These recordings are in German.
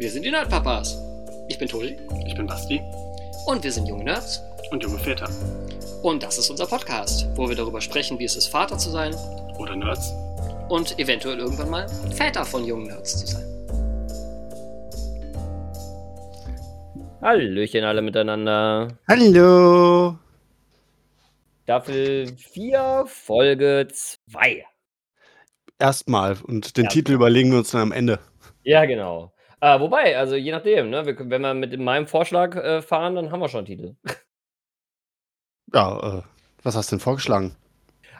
Wir sind die Nerdpapas. Ich bin Tobi Ich bin Basti und wir sind junge Nerds. und junge Väter. Und das ist unser Podcast, wo wir darüber sprechen, wie es ist, Vater zu sein Oder Nerds. und eventuell irgendwann mal Väter von jungen Nerds zu sein. Hallöchen alle miteinander. Hallo! Staffel 4, Folge 2. Erstmal und den Erstmal. Titel überlegen wir uns dann am Ende. Ja, genau. Äh, wobei, also je nachdem, ne? Wir, wenn wir mit meinem Vorschlag äh, fahren, dann haben wir schon einen Titel. Ja, äh, was hast du denn vorgeschlagen?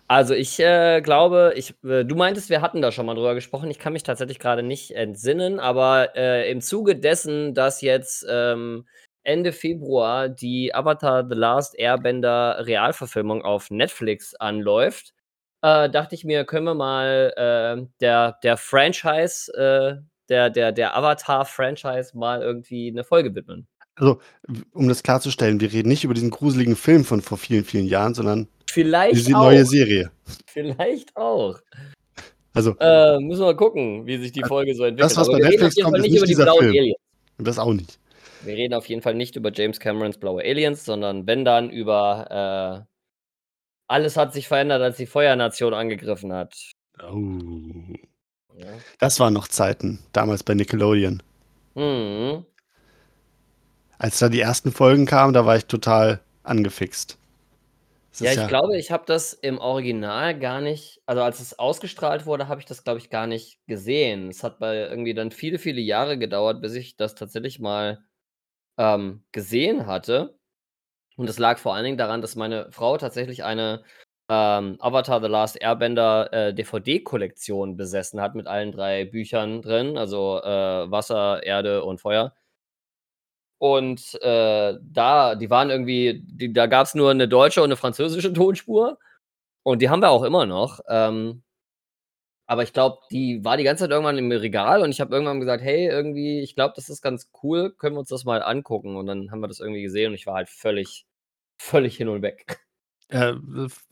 Also ich äh, glaube, ich, äh, du meintest, wir hatten da schon mal drüber gesprochen. Ich kann mich tatsächlich gerade nicht entsinnen, aber äh, im Zuge dessen, dass jetzt ähm, Ende Februar die Avatar The Last Airbender Realverfilmung auf Netflix anläuft, äh, dachte ich mir, können wir mal äh, der, der Franchise, äh, der, der, der Avatar-Franchise mal irgendwie eine Folge widmen. Also, um das klarzustellen, wir reden nicht über diesen gruseligen Film von vor vielen, vielen Jahren, sondern Vielleicht diese auch. neue Serie. Vielleicht auch. Also, Äh, müssen wir mal gucken, wie sich die Folge so entwickelt. das, was bei wir reden Netflix auf jeden kommt, Fall ist nicht über die blauen Film. Aliens. das auch nicht. Wir reden auf jeden Fall nicht über James Camerons blaue Aliens, sondern wenn dann über äh, alles hat sich verändert, als die Feuernation angegriffen hat. Oh. Ja. Das waren noch Zeiten, damals bei Nickelodeon. Mhm. Als da die ersten Folgen kamen, da war ich total angefixt. Das Ja, ich glaube, ich habe das im Original gar nicht, also als es ausgestrahlt wurde, habe ich das, glaube ich, gar nicht gesehen. Es hat bei irgendwie dann viele, viele Jahre gedauert, bis ich das tatsächlich mal ähm, gesehen hatte. Und es lag vor allen Dingen daran, dass meine Frau tatsächlich eine ähm, Avatar The Last Airbender äh, DVD-Kollektion besessen hat mit allen drei Büchern drin, also äh, Wasser, Erde und Feuer. Und äh, da, die waren irgendwie, die, da gab es nur eine deutsche und eine französische Tonspur. Und die haben wir auch immer noch. Ähm, aber ich glaube, die war die ganze Zeit irgendwann im Regal und ich habe irgendwann gesagt, hey, irgendwie, ich glaube, das ist ganz cool, können wir uns das mal angucken. Und dann haben wir das irgendwie gesehen und ich war halt völlig, völlig hin und weg. Äh,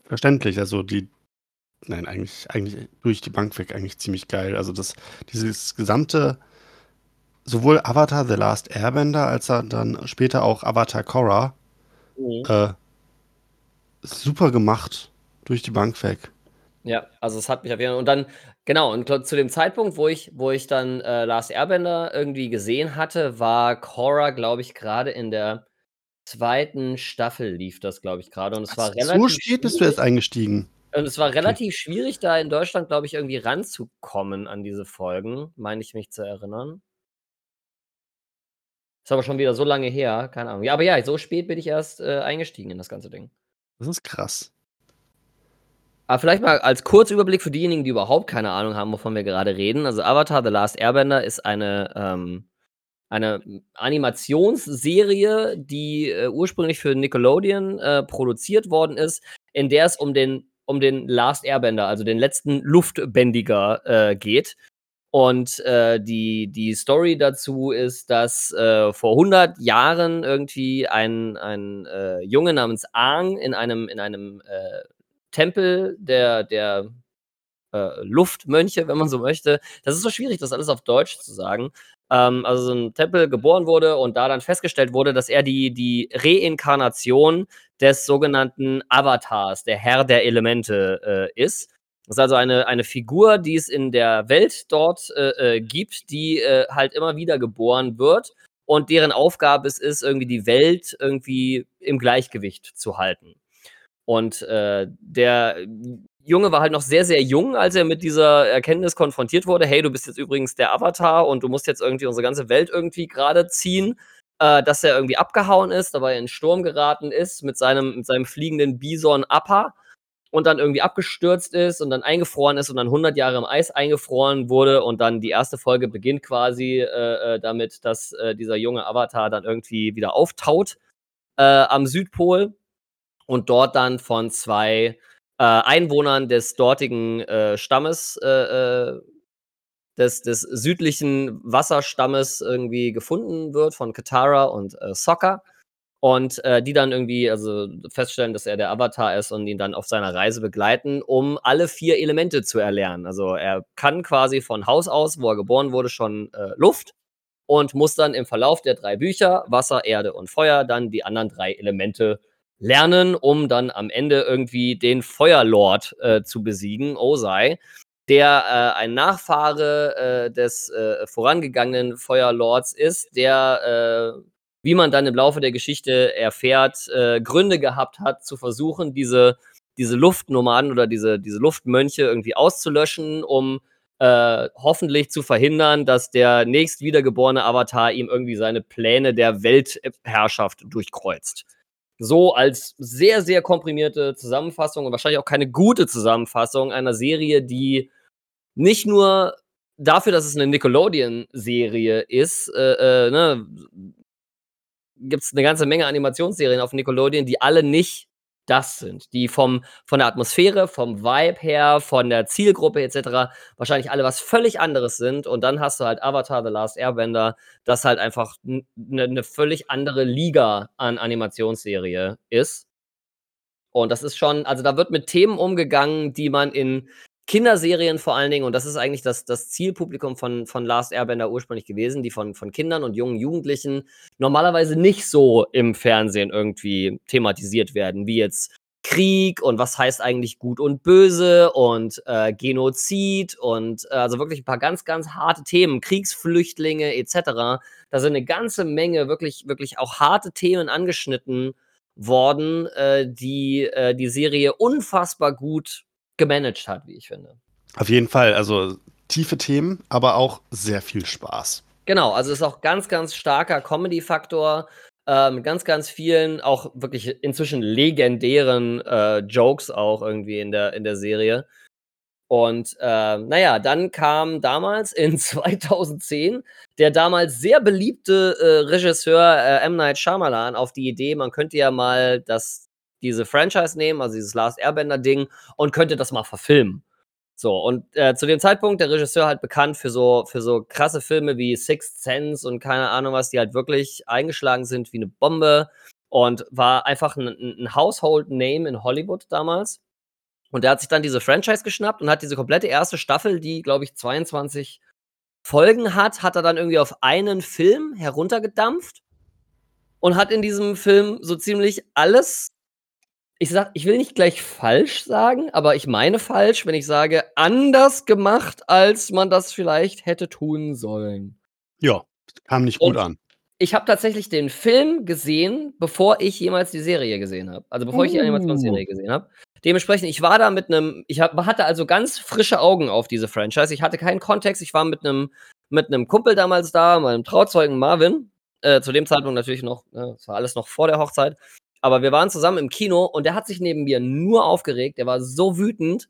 verständlich, also die, nein, eigentlich, eigentlich durch die Bank weg eigentlich ziemlich geil. Also das, dieses gesamte, sowohl Avatar The Last Airbender als dann später auch Avatar Korra, äh, super gemacht, durch die Bank weg. Ja, also es hat mich auf jeden Fall. Und dann, genau, und zu dem Zeitpunkt, wo ich, wo ich dann äh, Last Airbender irgendwie gesehen hatte, war Korra, glaube ich, gerade in der zweiten Staffel lief das, glaube ich, gerade. Und es war relativ. so spät bist du schwierig- jetzt eingestiegen. Und es war relativ schwierig, da in Deutschland, glaube ich, irgendwie ranzukommen an diese Folgen, meine ich mich zu erinnern. Ist aber schon wieder so lange her, keine Ahnung. Ja, aber ja, so spät bin ich erst äh, eingestiegen in das ganze Ding. Das ist krass. Aber vielleicht mal als Kurzüberblick für diejenigen, die überhaupt keine Ahnung haben, wovon wir gerade reden. Also Avatar The Last Airbender ist eine, ähm, eine Animationsserie, die äh, ursprünglich für Nickelodeon äh, produziert worden ist, in der es um den, um den Last Airbender, also den letzten Luftbändiger äh, geht. Und äh, die, die Story dazu ist, dass äh, vor 100 Jahren irgendwie ein, ein äh, Junge namens Aang in einem, in einem Tempel der, der Luftmönche, wenn man so möchte. Das ist so schwierig, das alles auf Deutsch zu sagen. Ähm, also so ein Tempel geboren wurde und da dann festgestellt wurde, dass er die, die Reinkarnation des sogenannten Avatars, der Herr der Elemente, äh, ist. Das ist also eine, eine Figur, die es in der Welt dort äh, äh, gibt, die äh, halt immer wieder geboren wird und deren Aufgabe es ist, irgendwie die Welt irgendwie im Gleichgewicht zu halten. Und äh, der Junge war halt noch sehr, sehr jung, als er mit dieser Erkenntnis konfrontiert wurde. Hey, du bist jetzt übrigens der Avatar und du musst jetzt irgendwie unsere ganze Welt irgendwie gerade ziehen. Äh, dass er irgendwie abgehauen ist, dabei in Sturm geraten ist mit seinem, mit seinem fliegenden Bison Appa und dann irgendwie abgestürzt ist und dann eingefroren ist und dann 100 Jahre im Eis eingefroren wurde und dann die erste Folge beginnt quasi äh, äh, damit, dass äh, dieser junge Avatar dann irgendwie wieder auftaut äh, am Südpol und dort dann von zwei äh, Einwohnern des dortigen äh, Stammes, äh, äh, des, des südlichen Wasserstammes irgendwie gefunden wird von Katara und äh, Sokka. Und äh, die dann irgendwie also feststellen, dass er der Avatar ist und ihn dann auf seiner Reise begleiten, um alle vier Elemente zu erlernen. Also er kann quasi von Haus aus, wo er geboren wurde, schon Luft und muss dann im Verlauf der drei Bücher, Wasser, Erde und Feuer, dann die anderen drei Elemente lernen, um dann am Ende irgendwie den Feuerlord äh, zu besiegen, Osei, der äh, ein Nachfahre äh, des äh, vorangegangenen Feuerlords ist, der, äh, wie man dann im Laufe der Geschichte erfährt, äh, Gründe gehabt hat, zu versuchen, diese, diese Luftnomaden oder diese, diese Luftmönche irgendwie auszulöschen, um hoffentlich zu verhindern, dass der nächst wiedergeborene Avatar ihm irgendwie seine Pläne der Weltherrschaft durchkreuzt. So als sehr, sehr komprimierte Zusammenfassung und wahrscheinlich auch keine gute Zusammenfassung einer Serie, die nicht nur dafür, dass es eine Nickelodeon-Serie ist, äh, äh, ne, gibt es eine ganze Menge Animationsserien auf Nickelodeon, die alle nicht das sind, die vom, von der Atmosphäre, vom Vibe her, von der Zielgruppe etc. wahrscheinlich alle was völlig anderes sind. Und dann hast du halt Avatar The Last Airbender, das halt einfach eine ne völlig andere Liga an Animationsserie ist. Und das ist schon, also da wird mit Themen umgegangen, die man in Kinderserien vor allen Dingen, und das ist eigentlich das, das Zielpublikum von, von Last Airbender ursprünglich gewesen, die von, von Kindern und jungen Jugendlichen normalerweise nicht so im Fernsehen irgendwie thematisiert werden, wie jetzt Krieg und was heißt eigentlich gut und böse und äh, Genozid und äh, also wirklich ein paar ganz, ganz harte Themen, Kriegsflüchtlinge etc. Da sind eine ganze Menge wirklich, wirklich auch harte Themen angeschnitten worden, äh, die äh, die Serie unfassbar gut gemanagt hat, wie ich finde. Auf jeden Fall, also tiefe Themen, aber auch sehr viel Spaß. Genau, also es ist auch ganz, ganz starker Comedy-Faktor. Äh, mit ganz, ganz vielen, auch wirklich inzwischen legendären äh, Jokes auch irgendwie in der, in der Serie. Und äh, naja, dann kam damals in 2010 der damals sehr beliebte äh, Regisseur äh, M. Night Shyamalan auf die Idee, man könnte ja mal das diese Franchise nehmen, also dieses Last Airbender-Ding, und könnte das mal verfilmen. So, und äh, zu dem Zeitpunkt, der Regisseur halt bekannt für so, für so krasse Filme wie Sixth Sense und keine Ahnung was, die halt wirklich eingeschlagen sind wie eine Bombe und war einfach ein, ein Household Name in Hollywood damals. Und der hat sich dann diese Franchise geschnappt und hat diese komplette erste Staffel, die, glaube ich, 22 Folgen hat, hat er dann irgendwie auf einen Film heruntergedampft und hat in diesem Film so ziemlich alles ich sag, ich will nicht gleich falsch sagen, aber ich meine falsch, wenn ich sage, anders gemacht, als man das vielleicht hätte tun sollen. Ja, kam nicht gut Und an. Ich habe tatsächlich den Film gesehen, bevor ich jemals die Serie gesehen habe. Also bevor uh. ich die Animationsserie oh. gesehen habe. Dementsprechend, ich war da mit einem, ich hab, hatte also ganz frische Augen auf diese Franchise. Ich hatte keinen Kontext. Ich war mit einem mit einem Kumpel damals da, meinem Trauzeugen Marvin. Äh, zu dem Zeitpunkt natürlich noch, äh, das war alles noch vor der Hochzeit. Aber wir waren zusammen im Kino und der hat sich neben mir nur aufgeregt. Der war so wütend.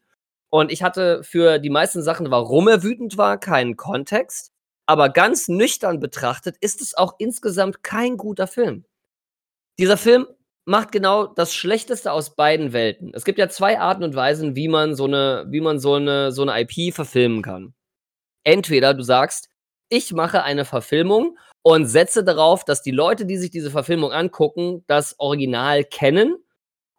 Und ich hatte für die meisten Sachen, warum er wütend war, keinen Kontext. Aber ganz nüchtern betrachtet ist es auch insgesamt kein guter Film. Dieser Film macht genau das Schlechteste aus beiden Welten. Es gibt ja zwei Arten und Weisen, wie man so eine, wie man so eine, so eine IP verfilmen kann. Entweder du sagst, ich mache eine Verfilmung und setze darauf, dass die Leute, die sich diese Verfilmung angucken, das Original kennen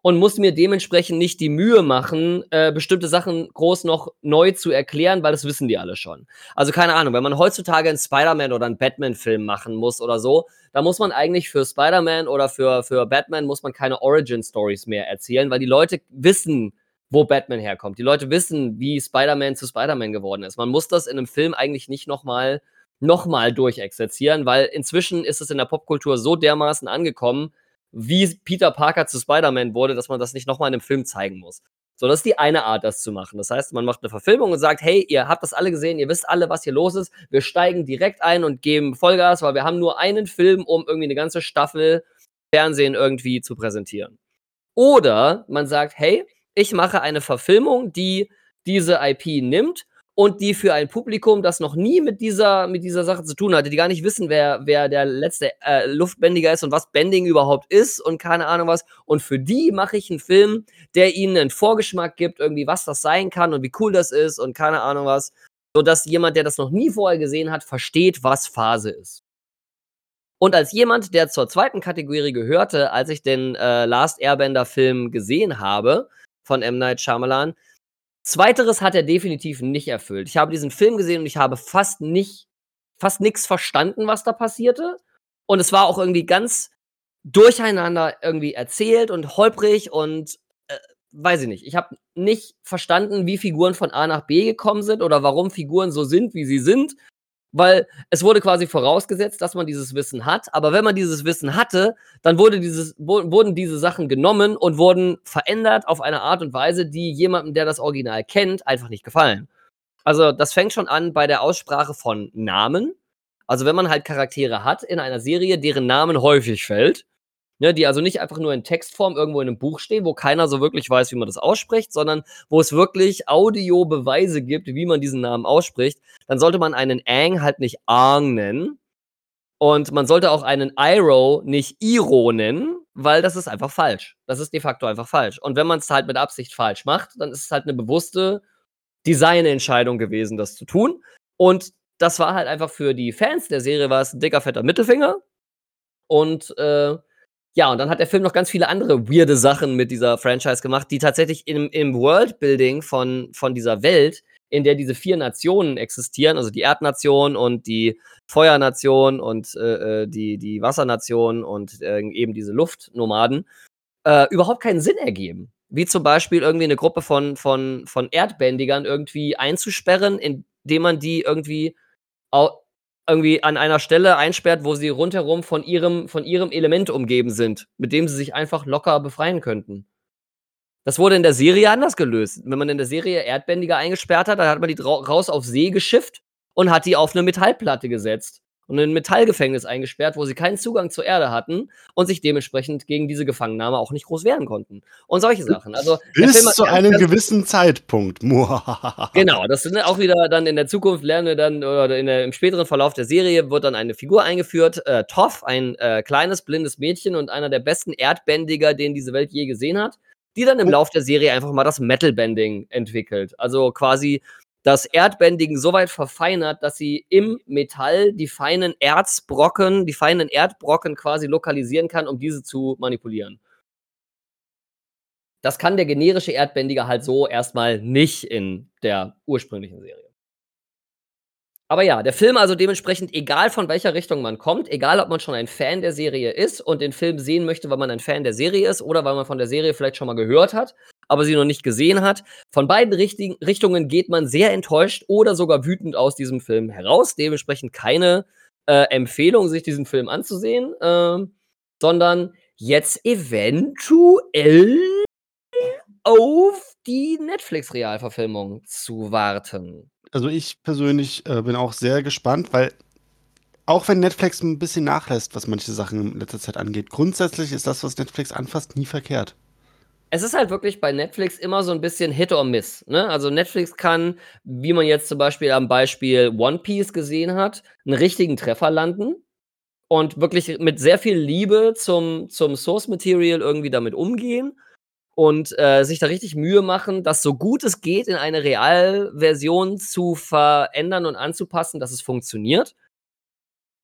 und muss mir dementsprechend nicht die Mühe machen, äh, bestimmte Sachen groß noch neu zu erklären, weil das wissen die alle schon. Also keine Ahnung, wenn man heutzutage einen Spider-Man oder einen Batman-Film machen muss oder so, da muss man eigentlich für Spider-Man oder für, für Batman muss man keine Origin-Stories mehr erzählen, weil die Leute wissen, wo Batman herkommt. Die Leute wissen, wie Spider-Man zu Spider-Man geworden ist. Man muss das in einem Film eigentlich nicht nochmal nochmal durchexerzieren, weil inzwischen ist es in der Popkultur so dermaßen angekommen, wie Peter Parker zu Spider-Man wurde, dass man das nicht nochmal in einem Film zeigen muss. So, das ist die eine Art, das zu machen. Das heißt, man macht eine Verfilmung und sagt, hey, ihr habt das alle gesehen, ihr wisst alle, was hier los ist. Wir steigen direkt ein und geben Vollgas, weil wir haben nur einen Film, um irgendwie eine ganze Staffel Fernsehen irgendwie zu präsentieren. Oder man sagt, hey, ich mache eine Verfilmung, die diese IP nimmt und die für ein Publikum, das noch nie mit dieser, mit dieser Sache zu tun hatte, die gar nicht wissen, wer, wer der letzte äh, Luftbändiger ist und was Bending überhaupt ist und keine Ahnung was. Und für die mache ich einen Film, der ihnen einen Vorgeschmack gibt, irgendwie, was das sein kann und wie cool das ist und keine Ahnung was. Sodass jemand, der das noch nie vorher gesehen hat, versteht, was Phase ist. Und als jemand, der zur zweiten Kategorie gehörte, als ich den äh, Last Airbender-Film gesehen habe von M. Night Shyamalan, Zweiteres hat er definitiv nicht erfüllt. Ich habe diesen Film gesehen und ich habe fast nicht fast nichts verstanden, was da passierte. Und es war auch irgendwie ganz durcheinander irgendwie erzählt und holprig und äh, weiß ich nicht. Ich habe nicht verstanden, wie Figuren von A nach B gekommen sind oder warum Figuren so sind, wie sie sind weil es wurde quasi vorausgesetzt, dass man dieses Wissen hat. Aber wenn man dieses Wissen hatte, dann wurde dieses, wurden diese Sachen genommen und wurden verändert auf eine Art und Weise, die jemandem, der das Original kennt, einfach nicht gefallen. Also das fängt schon an bei der Aussprache von Namen. Also wenn man halt Charaktere hat in einer Serie, deren Namen häufig fällt, Ne, die also nicht einfach nur in Textform irgendwo in einem Buch stehen, wo keiner so wirklich weiß, wie man das ausspricht, sondern wo es wirklich Audiobeweise gibt, wie man diesen Namen ausspricht, dann sollte man einen Ang halt nicht Ang nennen. Und man sollte auch einen Iro nicht Iro nennen, weil das ist einfach falsch. Das ist de facto einfach falsch. Und wenn man es halt mit Absicht falsch macht, dann ist es halt eine bewusste Designentscheidung gewesen, das zu tun. Und das war halt einfach für die Fans der Serie war es ein dicker, fetter Mittelfinger. Und äh, ja, und dann hat der Film noch ganz viele andere weirde Sachen mit dieser Franchise gemacht, die tatsächlich im, im Worldbuilding von, von dieser Welt, in der diese vier Nationen existieren, also die Erdnation und die Feuernation und äh, äh die, die Wassernation und äh, eben diese Luftnomaden, äh, überhaupt keinen Sinn ergeben. Wie zum Beispiel irgendwie eine Gruppe von, von, von Erdbändigern irgendwie einzusperren, indem man die irgendwie irgendwie an einer Stelle einsperrt, wo sie rundherum von ihrem, von ihrem Element umgeben sind, mit dem sie sich einfach locker befreien könnten. Das wurde in der Serie anders gelöst. Wenn man in der Serie Erdbändiger eingesperrt hat, dann hat man die raus auf See geschifft und hat die auf eine Metallplatte gesetzt und in ein Metallgefängnis eingesperrt, wo sie keinen Zugang zur Erde hatten und sich dementsprechend gegen diese Gefangennahme auch nicht groß wehren konnten. Und solche Sachen. Also, Bis zu einem gewissen Zeitpunkt. genau, das sind auch wieder dann in der Zukunft lernen wir dann, oder in der, im späteren Verlauf der Serie wird dann eine Figur eingeführt, äh, Toff, ein äh, kleines, blindes Mädchen und einer der besten Erdbändiger, den diese Welt je gesehen hat die dann im. Lauf der Serie einfach mal das Metal-Bending entwickelt. Also quasi das Erdbändigen so weit verfeinert, dass sie im Metall die feinen Erzbrocken, die feinen Erdbrocken quasi lokalisieren kann, um diese zu manipulieren. Das kann der generische Erdbändiger halt so erstmal nicht in der ursprünglichen Serie. Aber ja, der Film also dementsprechend, egal von welcher Richtung man kommt, egal ob man schon ein Fan der Serie ist und den Film sehen möchte, weil man ein Fan der Serie ist oder weil man von der Serie vielleicht schon mal gehört hat, aber sie noch nicht gesehen hat, von beiden Richtungen geht man sehr enttäuscht oder sogar wütend aus diesem Film heraus. Dementsprechend keine äh, Empfehlung, sich diesen Film anzusehen, äh, sondern jetzt eventuell auf die Netflix-Realverfilmung zu warten also ich persönlich äh, bin auch sehr gespannt, weil auch wenn Netflix ein bisschen nachlässt, was manche Sachen in letzter Zeit angeht, grundsätzlich ist das, was Netflix anfasst, nie verkehrt. Es ist halt wirklich bei Netflix immer so ein bisschen Hit or Miss. Ne? Also Netflix kann, wie man jetzt zum Beispiel am Beispiel One Piece gesehen hat, einen richtigen Treffer landen und wirklich mit sehr viel Liebe zum, zum Source Material irgendwie damit umgehen und äh, sich da richtig Mühe machen, das so gut es geht in eine Realversion zu verändern und anzupassen, dass es funktioniert.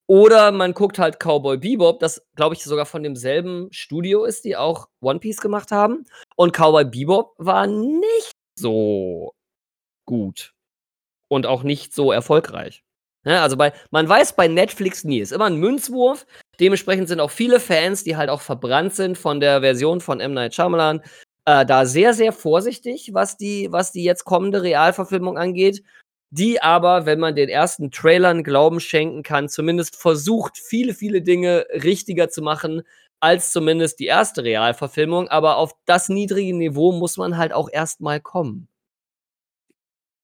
Oder man guckt halt Cowboy Bebop, das glaube ich sogar von demselben Studio ist, die auch One Piece gemacht haben. Und Cowboy Bebop war nicht so gut und auch nicht so erfolgreich. Ja, also bei, man weiß bei Netflix nie, ist immer ein Münzwurf. Dementsprechend sind auch viele Fans, die halt auch verbrannt sind von der Version von M. Night Shyamalan, äh, da sehr, sehr vorsichtig, was die, was die jetzt kommende Realverfilmung angeht. Die aber, wenn man den ersten Trailern Glauben schenken kann, zumindest versucht, viele, viele Dinge richtiger zu machen, als zumindest die erste Realverfilmung. Aber auf das niedrige Niveau muss man halt auch erstmal kommen.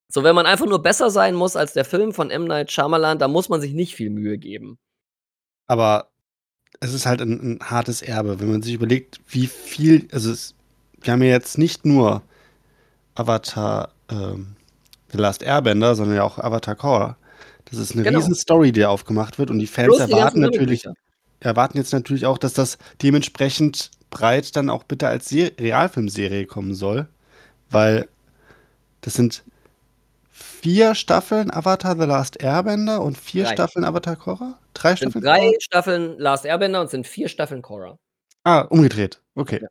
So, wenn man einfach nur besser sein muss als der Film von M. Night Shyamalan, da muss man sich nicht viel Mühe geben. Aber es ist halt ein, ein hartes Erbe, wenn man sich überlegt, wie viel, also es, wir haben ja jetzt nicht nur Avatar ähm, The Last Airbender, sondern ja auch Avatar Core. Das ist eine genau. riesen Story, die aufgemacht wird und die Fans Plus erwarten die natürlich, erwarten jetzt natürlich auch, dass das dementsprechend breit dann auch bitte als Se Realfilmserie kommen soll, weil das sind vier Staffeln Avatar The Last Airbender und vier drei. Staffeln Avatar Korra? Drei Staffeln? Drei Korra? Staffeln Last Airbender und sind vier Staffeln Korra. Ah, umgedreht. Okay. Ja.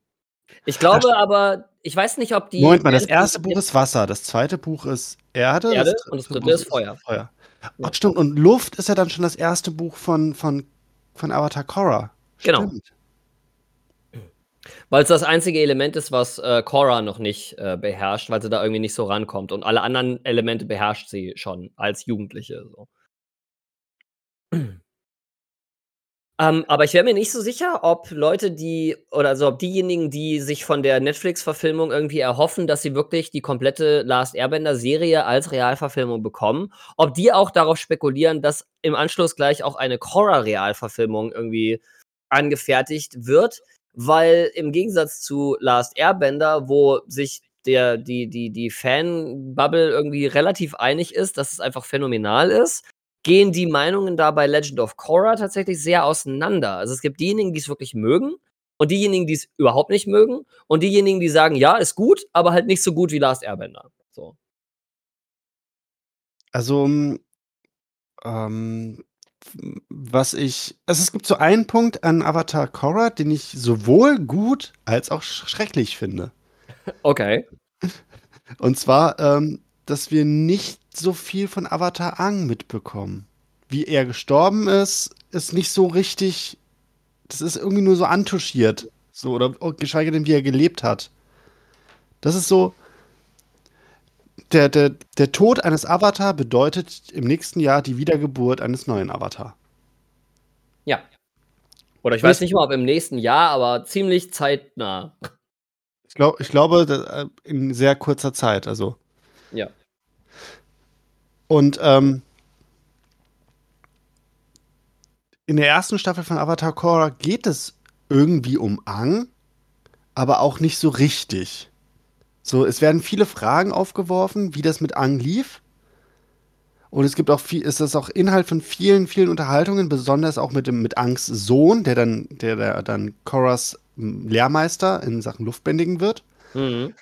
Ich glaube aber, ich weiß nicht, ob die. Moment mal, das erste Buch ist Wasser, das zweite Buch ist Erde. Erde das und das dritte ist Feuer. Feuer. Oh, stimmt. Und Luft ist ja dann schon das erste Buch von, von, von Avatar Korra. Genau. Stimmt. Weil es das einzige Element ist, was äh, Korra noch nicht äh, beherrscht, weil sie da irgendwie nicht so rankommt. Und alle anderen Elemente beherrscht sie schon als Jugendliche. So. Ähm, aber ich wäre mir nicht so sicher, ob Leute, die oder also ob diejenigen, die sich von der Netflix-Verfilmung irgendwie erhoffen, dass sie wirklich die komplette Last Airbender-Serie als Realverfilmung bekommen, ob die auch darauf spekulieren, dass im Anschluss gleich auch eine Korra-Realverfilmung irgendwie angefertigt wird, weil im Gegensatz zu Last Airbender, wo sich der, die, die, die Fan-Bubble irgendwie relativ einig ist, dass es einfach phänomenal ist, gehen die Meinungen da bei Legend of Korra tatsächlich sehr auseinander. Also es gibt diejenigen, die es wirklich mögen und diejenigen, die es überhaupt nicht mögen und diejenigen, die sagen, ja, ist gut, aber halt nicht so gut wie Last Airbender. So. Also, ähm, was ich also, es gibt so einen Punkt an Avatar Korra, den ich sowohl gut als auch schrecklich finde. Okay. Und zwar, ähm, dass wir nicht so viel von Avatar Ang mitbekommen. Wie er gestorben ist, ist nicht so richtig. Das ist irgendwie nur so antuschiert. So, oder geschweige denn, wie er gelebt hat. Das ist so. Der, der, der Tod eines Avatar bedeutet im nächsten Jahr die Wiedergeburt eines neuen Avatar. Ja. Oder ich weiß nicht mal, ob im nächsten Jahr, aber ziemlich zeitnah. Ich, glaub, ich glaube, äh, in sehr kurzer Zeit, also. Ja. Und ähm, in der ersten Staffel von Avatar Korra geht es irgendwie um Ang, aber auch nicht so richtig. So, es werden viele Fragen aufgeworfen, wie das mit Ang lief. Und es gibt auch viel, ist das auch Inhalt von vielen, vielen Unterhaltungen, besonders auch mit dem, mit Angs Sohn, der dann, der, der dann Korras Lehrmeister in Sachen Luftbändigen wird. Mhm.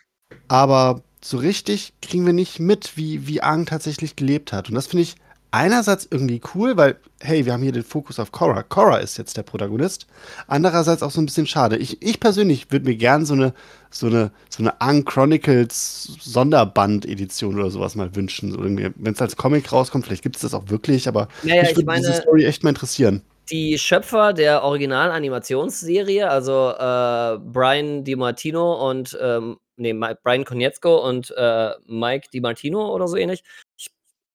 Aber so richtig kriegen wir nicht mit, wie, wie Aang tatsächlich gelebt hat. Und das finde ich einerseits irgendwie cool, weil, hey, wir haben hier den Fokus auf Korra. Korra ist jetzt der Protagonist. Andererseits auch so ein bisschen schade. Ich, ich persönlich würde mir gern so eine, so eine, so eine Aang Chronicles Sonderband-Edition oder sowas mal wünschen. So Wenn es als Comic rauskommt, vielleicht gibt es das auch wirklich, aber naja, mich würde diese Story echt mal interessieren. Die Schöpfer der Original-Animationsserie, also äh, Brian DiMartino und ähm, nee, Brian Konietzko und äh, Mike DiMartino oder so ähnlich. Ich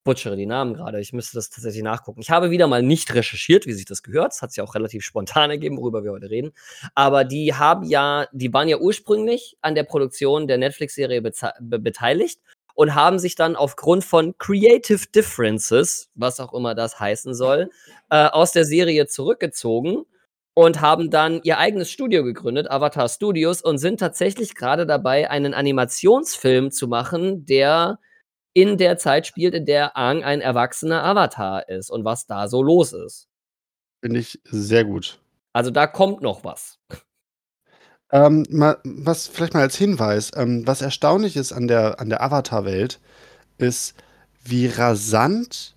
butchere die Namen gerade, ich müsste das tatsächlich nachgucken. Ich habe wieder mal nicht recherchiert, wie sich das gehört. Es hat sich auch relativ spontan ergeben, worüber wir heute reden. Aber die haben ja, die waren ja ursprünglich an der Produktion der Netflix-Serie be beteiligt und haben sich dann aufgrund von Creative Differences, was auch immer das heißen soll, äh, aus der Serie zurückgezogen und haben dann ihr eigenes Studio gegründet, Avatar Studios, und sind tatsächlich gerade dabei, einen Animationsfilm zu machen, der in der Zeit spielt, in der Aang ein erwachsener Avatar ist und was da so los ist. Finde ich sehr gut. Also da kommt noch was. Ähm, mal, was vielleicht mal als Hinweis, ähm, was erstaunlich ist an der, an der Avatar-Welt, ist, wie rasant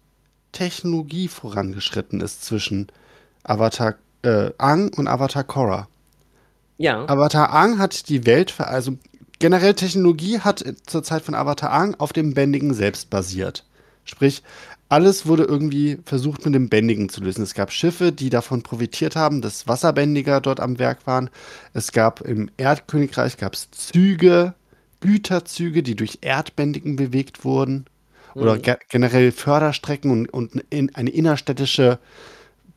Technologie vorangeschritten ist zwischen Avatar äh, Ang und Avatar Korra. Ja. Avatar Ang hat die Welt, also generell Technologie hat zur Zeit von Avatar Ang auf dem Bändigen selbst basiert. Sprich, alles wurde irgendwie versucht mit dem Bändigen zu lösen. Es gab Schiffe, die davon profitiert haben, dass Wasserbändiger dort am Werk waren. Es gab im Erdkönigreich gab's Züge, Güterzüge, die durch Erdbändigen bewegt wurden. Oder Mhm. ge generell Förderstrecken und, und in, eine innerstädtische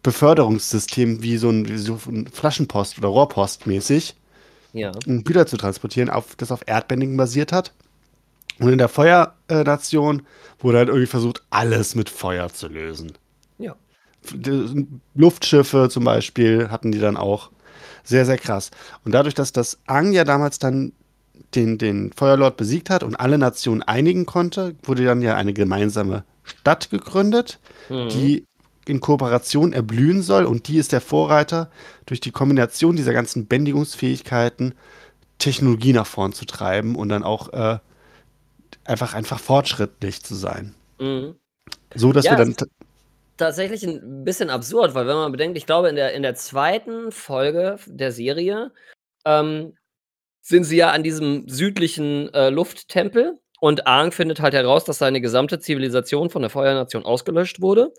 Beförderungssystem wie so ein, so ein Flaschenpost oder Rohrpost mäßig, Ja. um Güter zu transportieren, auf, das auf Erdbändigen basiert hat. Und in der Feuernation wurde halt irgendwie versucht, alles mit Feuer zu lösen. Ja. Luftschiffe zum Beispiel hatten die dann auch. Sehr, sehr krass. Und dadurch, dass das Ang ja damals dann den, den Feuerlord besiegt hat und alle Nationen einigen konnte, wurde dann ja eine gemeinsame Stadt gegründet, Mhm. die in Kooperation erblühen soll. Und die ist der Vorreiter, durch die Kombination dieser ganzen Bändigungsfähigkeiten Technologie nach vorn zu treiben und dann auch äh, einfach, einfach fortschrittlich zu sein. Mhm. So, dass Ja, wir dann. tatsächlich ein bisschen absurd, weil wenn man bedenkt, ich glaube, in der, in der zweiten Folge der Serie ähm, sind sie ja an diesem südlichen äh, Lufttempel Und Aang findet halt heraus, dass seine gesamte Zivilisation von der Feuernation ausgelöscht wurde.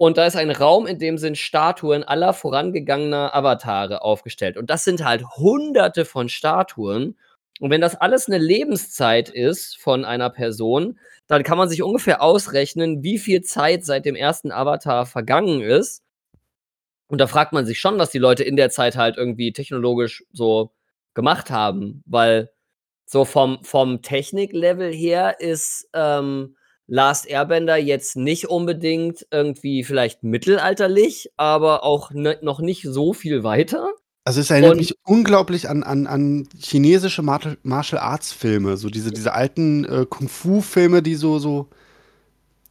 Und da ist ein Raum, in dem sind Statuen aller vorangegangener Avatare aufgestellt. Und das sind halt hunderte von Statuen. Und wenn das alles eine Lebenszeit ist von einer Person, dann kann man sich ungefähr ausrechnen, wie viel Zeit seit dem ersten Avatar vergangen ist. Und da fragt man sich schon, was die Leute in der Zeit halt irgendwie technologisch so gemacht haben, weil so vom, vom Techniklevel her ist ähm, Last Airbender jetzt nicht unbedingt irgendwie vielleicht mittelalterlich, aber auch ne, noch nicht so viel weiter. Also es erinnert Und mich unglaublich an, an, an chinesische Martial Arts Filme, so diese, diese alten äh, Kung-Fu-Filme, die so, so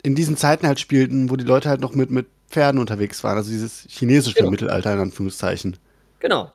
in diesen Zeiten halt spielten, wo die Leute halt noch mit, mit Pferden unterwegs waren. Also dieses chinesische genau. Mittelalter in Anführungszeichen. Genau.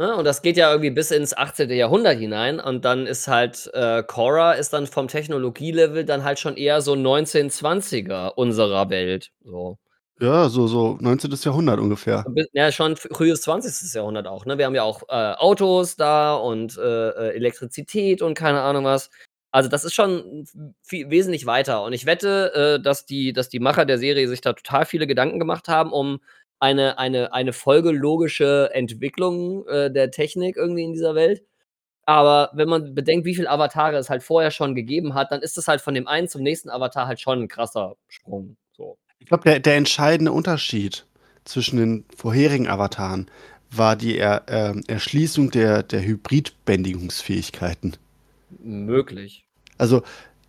Ja, und das geht ja irgendwie bis ins 18. Jahrhundert hinein. Und dann ist halt äh, Cora ist dann vom Technologielevel dann halt schon eher so 1920er unserer Welt. So. Ja, so, so 19. Jahrhundert ungefähr. Ja, schon frühes 20. Jahrhundert auch. Ne? Wir haben ja auch äh, Autos da und äh, äh, Elektrizität und keine Ahnung was. Also das ist schon viel, wesentlich weiter. Und ich wette, äh, dass, die, dass die Macher der Serie sich da total viele Gedanken gemacht haben, um eine, eine, eine folgelogische Entwicklung äh, der Technik irgendwie in dieser Welt. Aber wenn man bedenkt, wie viele Avatare es halt vorher schon gegeben hat, dann ist es halt von dem einen zum nächsten Avatar halt schon ein krasser Sprung. So. Ich glaube, der, der entscheidende Unterschied zwischen den vorherigen Avataren war die er, äh, Erschließung der, der Hybridbändigungsfähigkeiten. Möglich. Also,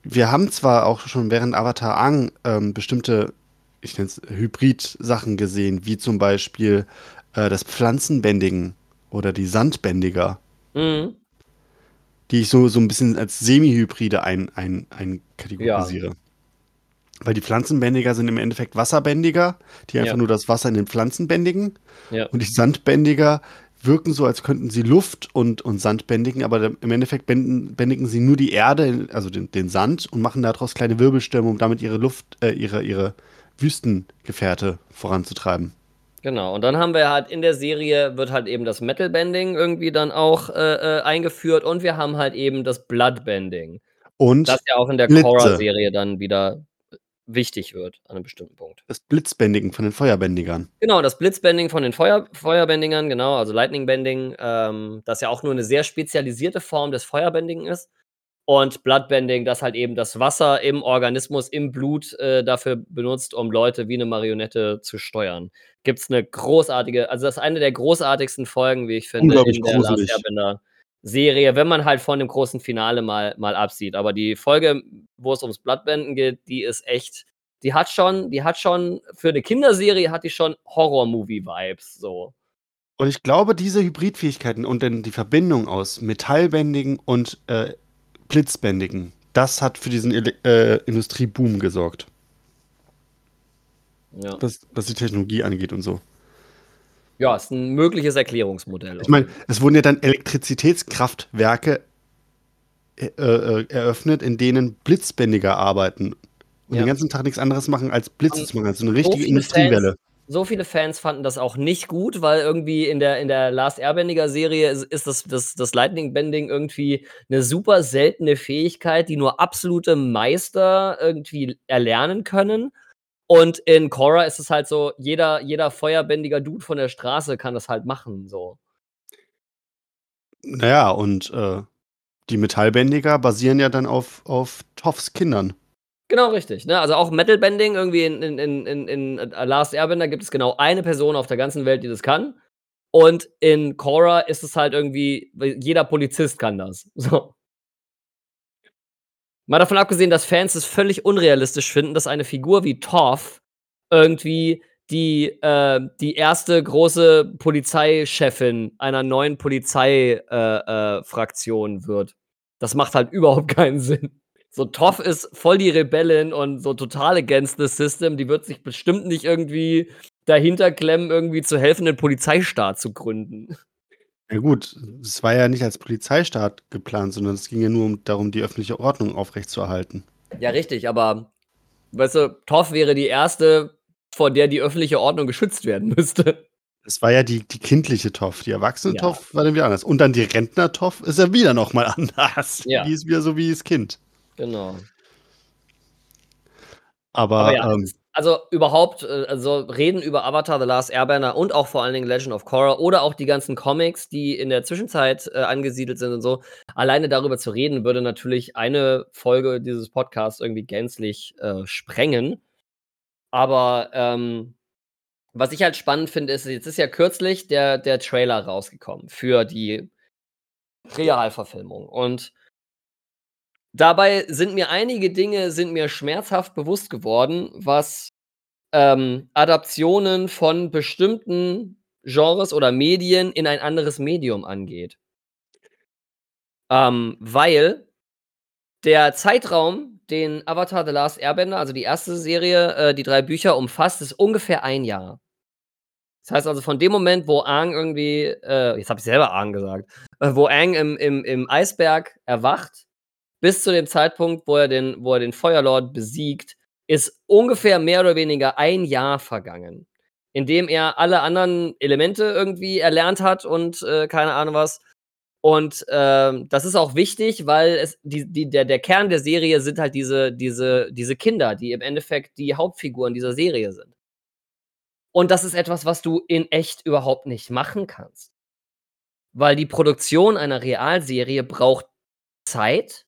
wir haben zwar auch schon während Avatar Ang ähm, bestimmte ich nenne es Hybrid-Sachen gesehen, wie zum Beispiel äh, das Pflanzenbändigen oder die Sandbändiger. Mhm. Die ich so, so ein bisschen als Semi-Hybride ein, ein, einkategorisiere. Ja. Weil die Pflanzenbändiger sind im Endeffekt Wasserbändiger, die einfach ja. nur das Wasser in den Pflanzen bändigen. Ja. Und die Sandbändiger wirken so, als könnten sie Luft und, und Sand bändigen, aber im Endeffekt bändigen, bändigen sie nur die Erde, also den, den Sand, und machen daraus kleine Wirbelstürme, um damit ihre Luft, äh, ihre, ihre Wüstengefährte voranzutreiben. Genau, und dann haben wir halt in der Serie wird halt eben das Metal Bending irgendwie dann auch äh, äh, eingeführt und wir haben halt eben das Blood Bending. Und das ja auch in der Korra-Serie dann wieder wichtig wird an einem bestimmten Punkt. Das Blitzbändigen von den Feuerbändigern. Genau, das Blitzbending von den Feuer Feuerbändigern, genau, also Lightning Bending, ähm, das ja auch nur eine sehr spezialisierte Form des Feuerbändigen ist. Und Bloodbending, das halt eben das Wasser im Organismus, im Blut äh, dafür benutzt, um Leute wie eine Marionette zu steuern. Gibt es eine großartige, also das ist eine der großartigsten Folgen, wie ich finde, in der gruselig. Last Airbender Serie, wenn man halt von dem großen Finale mal, mal absieht. Aber die Folge, wo es ums Bloodbenden geht, die ist echt, die hat schon, die hat schon, für eine Kinderserie hat die schon Horror-Movie-Vibes, so. Und ich glaube, diese Hybridfähigkeiten und dann die Verbindung aus Metallbändigen und äh, Blitzbändigen. Das hat für diesen äh, Industrieboom gesorgt. Ja. Was, was die Technologie angeht und so. Ja, ist ein mögliches Erklärungsmodell. Ich meine, es wurden ja dann Elektrizitätskraftwerke äh, äh, eröffnet, in denen Blitzbändiger arbeiten und ja. den ganzen Tag nichts anderes machen, als Blitze zu machen. Also eine richtige Industriewelle. Fans, so viele Fans fanden das auch nicht gut, weil irgendwie in der, in der Last Airbendiger-Serie ist, ist, das, das, das Lightning Bending irgendwie eine super seltene Fähigkeit, die nur absolute Meister irgendwie erlernen können. Und in Korra ist es halt so, jeder, jeder feuerbändiger Dude von der Straße kann das halt machen. So. Naja, und äh, die Metallbändiger basieren ja dann auf, auf Toffs Kindern. Genau, richtig. Ne? Also auch Metal Bending, irgendwie in, in, in, in, Last Airbender gibt es genau eine Person auf der ganzen Welt, die das kann. Und in Korra ist es halt irgendwie, jeder Polizist kann das. So. Mal davon abgesehen, dass Fans es völlig unrealistisch finden, dass eine Figur wie Toph irgendwie die, äh, die erste große Polizeichefin einer neuen Polizeifraktion äh, äh, wird. Das macht halt überhaupt keinen Sinn. So, Toff ist voll die Rebellin und so total against the system. Die wird sich bestimmt nicht irgendwie dahinter klemmen, irgendwie zu helfen, einen Polizeistaat zu gründen. Ja gut, es war ja nicht als Polizeistaat geplant, sondern es ging ja nur darum, die öffentliche Ordnung aufrechtzuerhalten. Ja, richtig, aber weißt du, Toff wäre die erste, vor der die öffentliche Ordnung geschützt werden müsste. Es war ja die, die kindliche Toff. Die erwachsene Toff war dann wieder anders. Und dann die Rentner-Toff ist ja wieder nochmal anders. Ja. Die ist wieder so wie das Kind. Genau. Aber, Aber ja, ähm, also überhaupt, äh, also reden über Avatar The Last Airbender und auch vor allen Dingen Legend of Korra oder auch die ganzen Comics, die in der Zwischenzeit äh, angesiedelt sind und so. Alleine darüber zu reden, würde natürlich eine Folge dieses Podcasts irgendwie gänzlich äh, sprengen. Aber ähm, was ich halt spannend finde, ist, jetzt ist ja kürzlich der, der Trailer rausgekommen für die Realverfilmung. Und dabei sind mir einige Dinge sind mir schmerzhaft bewusst geworden, was ähm, Adaptionen von bestimmten Genres oder Medien in ein anderes Medium angeht. Ähm, weil der Zeitraum, den Avatar The Last Airbender, also die erste Serie, äh, die drei Bücher umfasst, ist ungefähr ein Jahr. Das heißt also, von dem Moment, wo Aang irgendwie, äh, jetzt habe ich selber Aang gesagt, äh, wo Aang im, im, im Eisberg erwacht, bis zu dem Zeitpunkt, wo er den, wo er den Feuerlord besiegt, ist ungefähr mehr oder weniger ein Jahr vergangen, in dem er alle anderen Elemente irgendwie erlernt hat und äh, keine Ahnung was. Und ähm, das ist auch wichtig, weil es die, die, der, der Kern der Serie sind halt diese, diese, diese Kinder, die im Endeffekt die Hauptfiguren dieser Serie sind. Und das ist etwas, was du in echt überhaupt nicht machen kannst. Weil die Produktion einer Realserie braucht Zeit.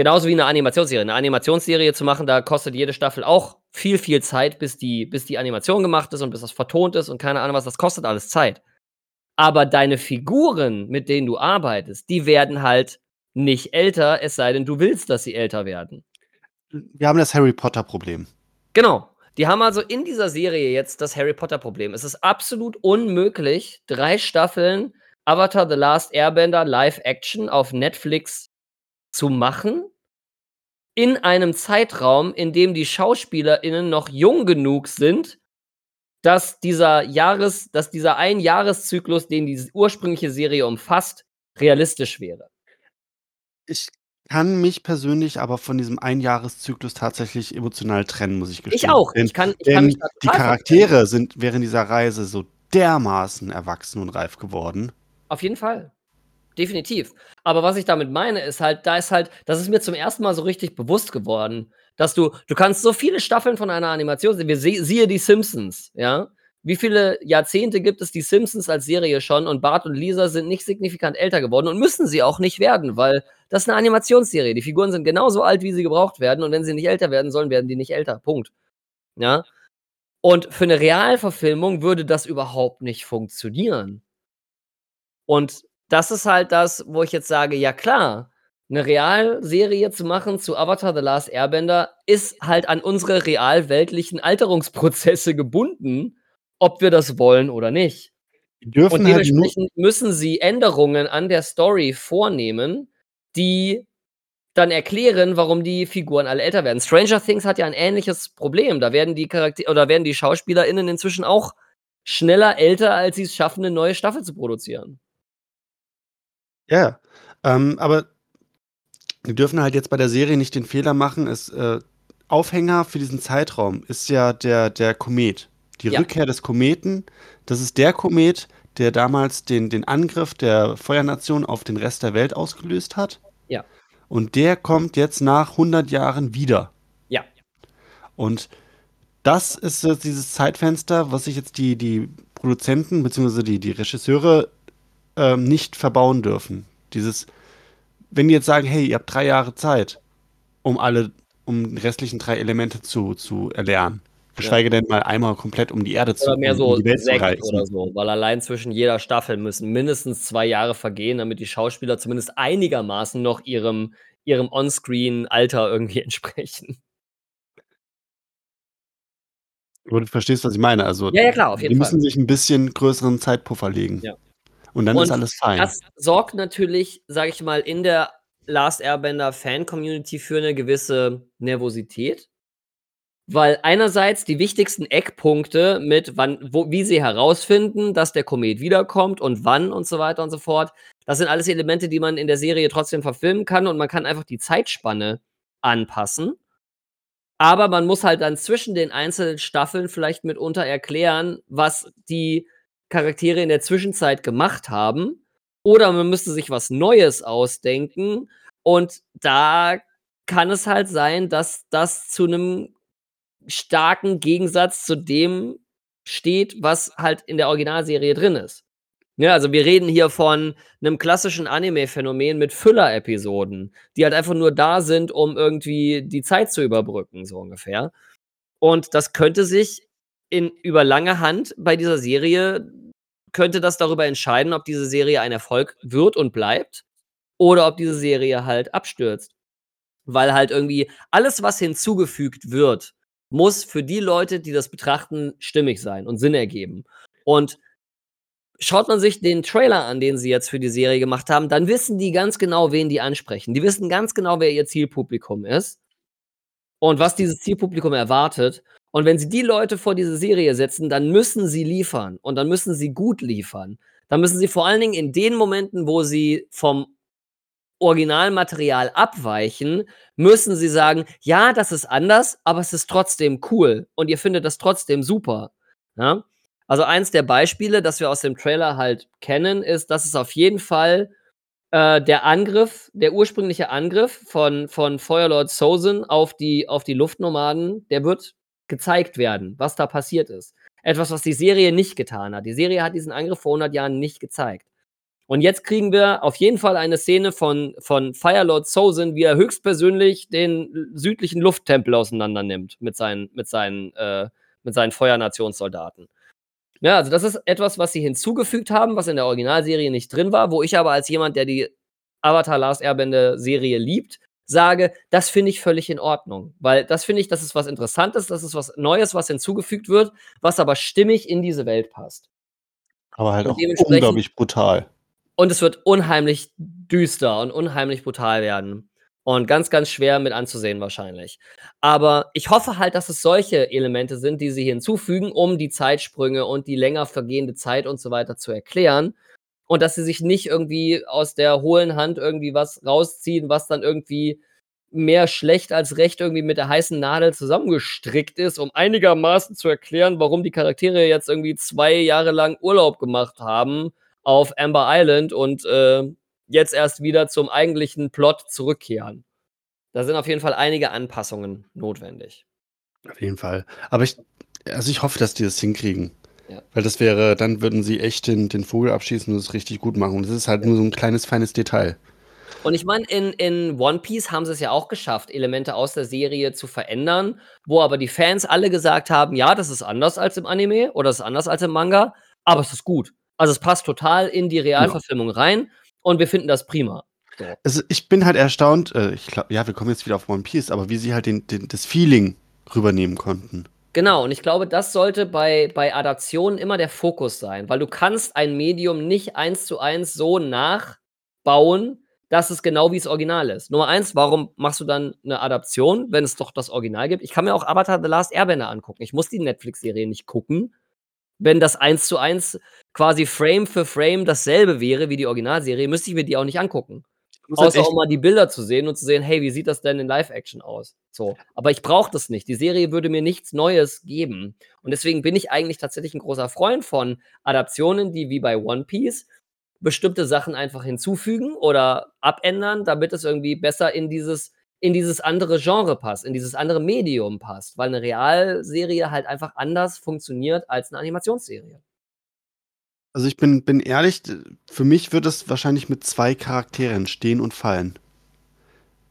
Genauso wie eine Animationsserie. Eine Animationsserie zu machen, da kostet jede Staffel auch viel, viel Zeit, bis die, bis die Animation gemacht ist und bis das vertont ist und keine Ahnung was. Das kostet alles Zeit. Aber deine Figuren, mit denen du arbeitest, die werden halt nicht älter, es sei denn, du willst, dass sie älter werden. wir haben das Harry Potter-Problem. Genau. Die haben also in dieser Serie jetzt das Harry Potter-Problem. Es ist absolut unmöglich, drei Staffeln Avatar The Last Airbender Live-Action auf Netflix zu machen, in einem Zeitraum, in dem die SchauspielerInnen noch jung genug sind, dass dieser Jahres, dass dieser Einjahreszyklus, den die ursprüngliche Serie umfasst, realistisch wäre. Ich kann mich persönlich aber von diesem Einjahreszyklus tatsächlich emotional trennen, muss ich gestehen. Ich auch. Denn, ich kann, ich kann die Charaktere verstehen. sind während dieser Reise so dermaßen erwachsen und reif geworden. Auf jeden Fall. Definitiv. Aber was ich damit meine, ist halt, da ist halt, das ist mir zum ersten Mal so richtig bewusst geworden, dass du, du kannst so viele Staffeln von einer Animation sehen. Wir sie, siehe die Simpsons, ja. Wie viele Jahrzehnte gibt es die Simpsons als Serie schon und Bart und Lisa sind nicht signifikant älter geworden und müssen sie auch nicht werden, weil das ist eine Animationsserie. Die Figuren sind genauso alt, wie sie gebraucht werden und wenn sie nicht älter werden sollen, werden die nicht älter. Punkt. Ja. Und für eine Realverfilmung würde das überhaupt nicht funktionieren. Und das ist halt das, wo ich jetzt sage, ja klar, eine Realserie zu machen zu Avatar The Last Airbender ist halt an unsere realweltlichen Alterungsprozesse gebunden, ob wir das wollen oder nicht. Dürfen Und halt dementsprechend müssen sie Änderungen an der Story vornehmen, die dann erklären, warum die Figuren alle älter werden. Stranger Things hat ja ein ähnliches Problem. Da werden die Charaktere oder werden die SchauspielerInnen inzwischen auch schneller älter, als sie es schaffen, eine neue Staffel zu produzieren. Ja, ähm, aber die dürfen halt jetzt bei der Serie nicht den Fehler machen. Es, äh, Aufhänger für diesen Zeitraum ist ja der, der Komet. Die Ja. Rückkehr des Kometen. Das ist der Komet, der damals den, den Angriff der Feuernation auf den Rest der Welt ausgelöst hat. Ja. Und der kommt jetzt nach 100 Jahren wieder. Ja. Und das ist jetzt dieses Zeitfenster, was sich jetzt die, die Produzenten bzw. Die, die Regisseure ähm, nicht verbauen dürfen. Dieses, wenn die jetzt sagen, hey, ihr habt drei Jahre Zeit, um alle, um die restlichen drei Elemente zu, zu erlernen. Geschweige denn mal einmal komplett um die Erde zu Oder mehr um so zu sechs oder so, weil allein zwischen jeder Staffel müssen mindestens zwei Jahre vergehen, damit die Schauspieler zumindest einigermaßen noch ihrem, ihrem On-Screen-Alter irgendwie entsprechen. Du verstehst, was ich meine. Also, Ja, ja, klar, auf jeden die Fall. müssen sich ein bisschen größeren Zeitpuffer legen. Ja. Und dann Und ist alles fein. Das sorgt natürlich, sage ich mal, in der Last Airbender Fan-Community für eine gewisse Nervosität. Weil einerseits die wichtigsten Eckpunkte mit, wann, wo, wie sie herausfinden, dass der Komet wiederkommt und wann und so weiter und so fort, das sind alles Elemente, die man in der Serie trotzdem verfilmen kann und man kann einfach die Zeitspanne anpassen. Aber man muss halt dann zwischen den einzelnen Staffeln vielleicht mitunter erklären, was die Charaktere in der Zwischenzeit gemacht haben. Oder man müsste sich was Neues ausdenken. Und da kann es halt sein, dass das zu einem starken Gegensatz zu dem steht, was halt in der Originalserie drin ist. Ja, also wir reden hier von einem klassischen Anime-Phänomen mit Füller-Episoden, die halt einfach nur da sind, um irgendwie die Zeit zu überbrücken, so ungefähr. Und das könnte sich in über lange Hand bei dieser Serie könnte das darüber entscheiden, ob diese Serie ein Erfolg wird und bleibt oder ob diese Serie halt abstürzt. Weil halt irgendwie alles, was hinzugefügt wird, muss für die Leute, die das betrachten, stimmig sein und Sinn ergeben. Und schaut man sich den Trailer an, den sie jetzt für die Serie gemacht haben, dann wissen die ganz genau, wen die ansprechen. Die wissen ganz genau, wer ihr Zielpublikum ist und was dieses Zielpublikum erwartet. Und wenn sie die Leute vor diese Serie setzen, dann müssen sie liefern und dann müssen sie gut liefern. Dann müssen sie vor allen Dingen in den Momenten, wo sie vom Originalmaterial abweichen, müssen sie sagen, ja, das ist anders, aber es ist trotzdem cool und ihr findet das trotzdem super. Ja? Also eins der Beispiele, das wir aus dem Trailer halt kennen, ist, dass es auf jeden Fall äh, der Angriff, der ursprüngliche Angriff von, von Feuerlord Sozen auf die, auf die Luftnomaden, der wird gezeigt werden, was da passiert ist. Etwas, was die Serie nicht getan hat. Die Serie hat diesen Angriff vor 100 Jahren nicht gezeigt. Und jetzt kriegen wir auf jeden Fall eine Szene von, von Firelord Sozen, wie er höchstpersönlich den südlichen Lufttempel auseinander nimmt mit seinen, mit seinen, äh, mit seinen Feuernationssoldaten. Ja, also das ist etwas, was sie hinzugefügt haben, was in der Originalserie nicht drin war, wo ich aber als jemand, der die Avatar Last Airbender Serie liebt, sage, das finde ich völlig in Ordnung. Weil das finde ich, das ist was Interessantes, das ist was Neues, was hinzugefügt wird, was aber stimmig in diese Welt passt. Aber halt auch unglaublich brutal. Und es wird unheimlich düster und unheimlich brutal werden. Und ganz, ganz schwer mit anzusehen wahrscheinlich. Aber ich hoffe halt, dass es solche Elemente sind, die sie hinzufügen, um die Zeitsprünge und die länger vergehende Zeit und so weiter zu erklären. Und dass sie sich nicht irgendwie aus der hohlen Hand irgendwie was rausziehen, was dann irgendwie mehr schlecht als recht irgendwie mit der heißen Nadel zusammengestrickt ist, um einigermaßen zu erklären, warum die Charaktere jetzt irgendwie zwei Jahre lang Urlaub gemacht haben auf Amber Island und äh, jetzt erst wieder zum eigentlichen Plot zurückkehren. Da sind auf jeden Fall einige Anpassungen notwendig. Auf jeden Fall. Aber ich, also ich hoffe, dass die das hinkriegen. Ja. Weil das wäre, dann würden sie echt den, den Vogel abschießen und es richtig gut machen. Und das ist halt nur so ein kleines, feines Detail. Und ich meine, in, in One Piece haben sie es ja auch geschafft, Elemente aus der Serie zu verändern, wo aber die Fans alle gesagt haben, ja, das ist anders als im Anime oder das ist anders als im Manga, aber es ist gut. Also es passt total in die Realverfilmung ja. rein und wir finden das prima. So. Also ich bin halt erstaunt, äh, ich glaube, ja, wir kommen jetzt wieder auf One Piece, aber wie sie halt den, den, das Feeling rübernehmen konnten. Genau, und ich glaube, das sollte bei, bei Adaptionen immer der Fokus sein, weil du kannst ein Medium nicht eins zu eins so nachbauen, dass es genau wie das Original ist. Nummer eins, warum machst du dann eine Adaption, wenn es doch das Original gibt? Ich kann mir auch Avatar The Last Airbender angucken. Ich muss die Netflix-Serie nicht gucken, wenn das eins zu eins quasi Frame für Frame dasselbe wäre wie die Originalserie, müsste ich mir die auch nicht angucken. Halt Außer auch mal die Bilder zu sehen und zu sehen, hey, wie sieht das denn in Live-Action aus? So. Aber ich brauche das nicht. Die Serie würde mir nichts Neues geben. Und deswegen bin ich eigentlich tatsächlich ein großer Freund von Adaptionen, die wie bei One Piece bestimmte Sachen einfach hinzufügen oder abändern, damit es irgendwie besser in dieses in dieses andere Genre passt, in dieses andere Medium passt, weil eine Realserie halt einfach anders funktioniert als eine Animationsserie. Also ich bin, bin ehrlich, für mich wird es wahrscheinlich mit zwei Charakteren stehen und fallen.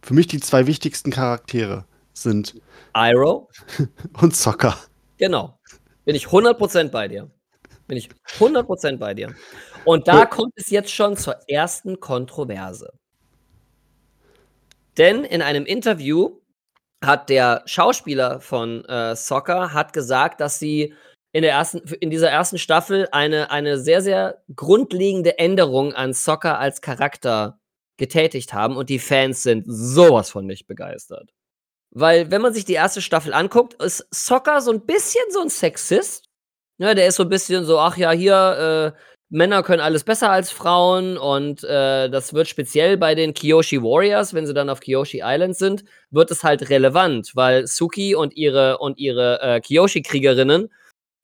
Für mich die zwei wichtigsten Charaktere sind Iroh und Soccer. Genau. Bin ich 100% bei dir. Bin ich 100% bei dir. Und da kommt es jetzt schon zur ersten Kontroverse. Denn in einem Interview hat der Schauspieler von äh, Soccer hat gesagt, dass sie in, der ersten, in dieser ersten Staffel eine, eine sehr, sehr grundlegende Änderung an Soccer als Charakter getätigt haben und die Fans sind sowas von nicht begeistert. Weil, wenn man sich die erste Staffel anguckt, ist Soccer so ein bisschen so ein Sexist. Ja, der ist so ein bisschen so, ach ja, hier, äh, Männer können alles besser als Frauen und äh, das wird speziell bei den Kyoshi Warriors, wenn sie dann auf Kyoshi Island sind, wird es halt relevant, weil Suki und ihre und ihre äh, Kyoshi Kriegerinnen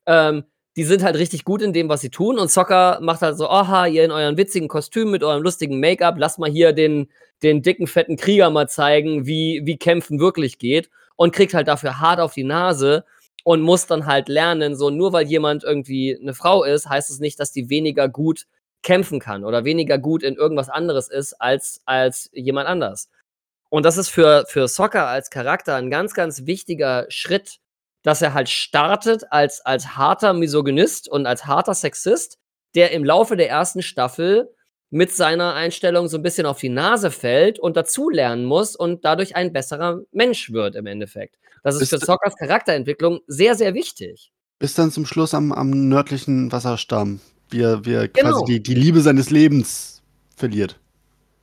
ähm, die sind halt richtig gut in dem, was sie tun. Und Soccer macht halt so, aha, ihr in euren witzigen Kostümen mit eurem lustigen Make-up, lasst mal hier den, den dicken, fetten Krieger mal zeigen, wie, wie Kämpfen wirklich geht. Und kriegt halt dafür hart auf die Nase und muss dann halt lernen, so nur weil jemand irgendwie eine Frau ist, heißt es nicht, dass die weniger gut kämpfen kann oder weniger gut in irgendwas anderes ist als, als jemand anders. Und das ist für, für Soccer als Charakter ein ganz, ganz wichtiger Schritt, dass er halt startet als, als harter Misogynist und als harter Sexist, der im Laufe der ersten Staffel mit seiner Einstellung so ein bisschen auf die Nase fällt und dazulernen muss und dadurch ein besserer Mensch wird im Endeffekt. Das ist für Sockers Charakterentwicklung sehr, sehr wichtig. Bis dann zum Schluss am, am nördlichen Wasserstamm, wie er, wie er genau. quasi die, die Liebe seines Lebens verliert.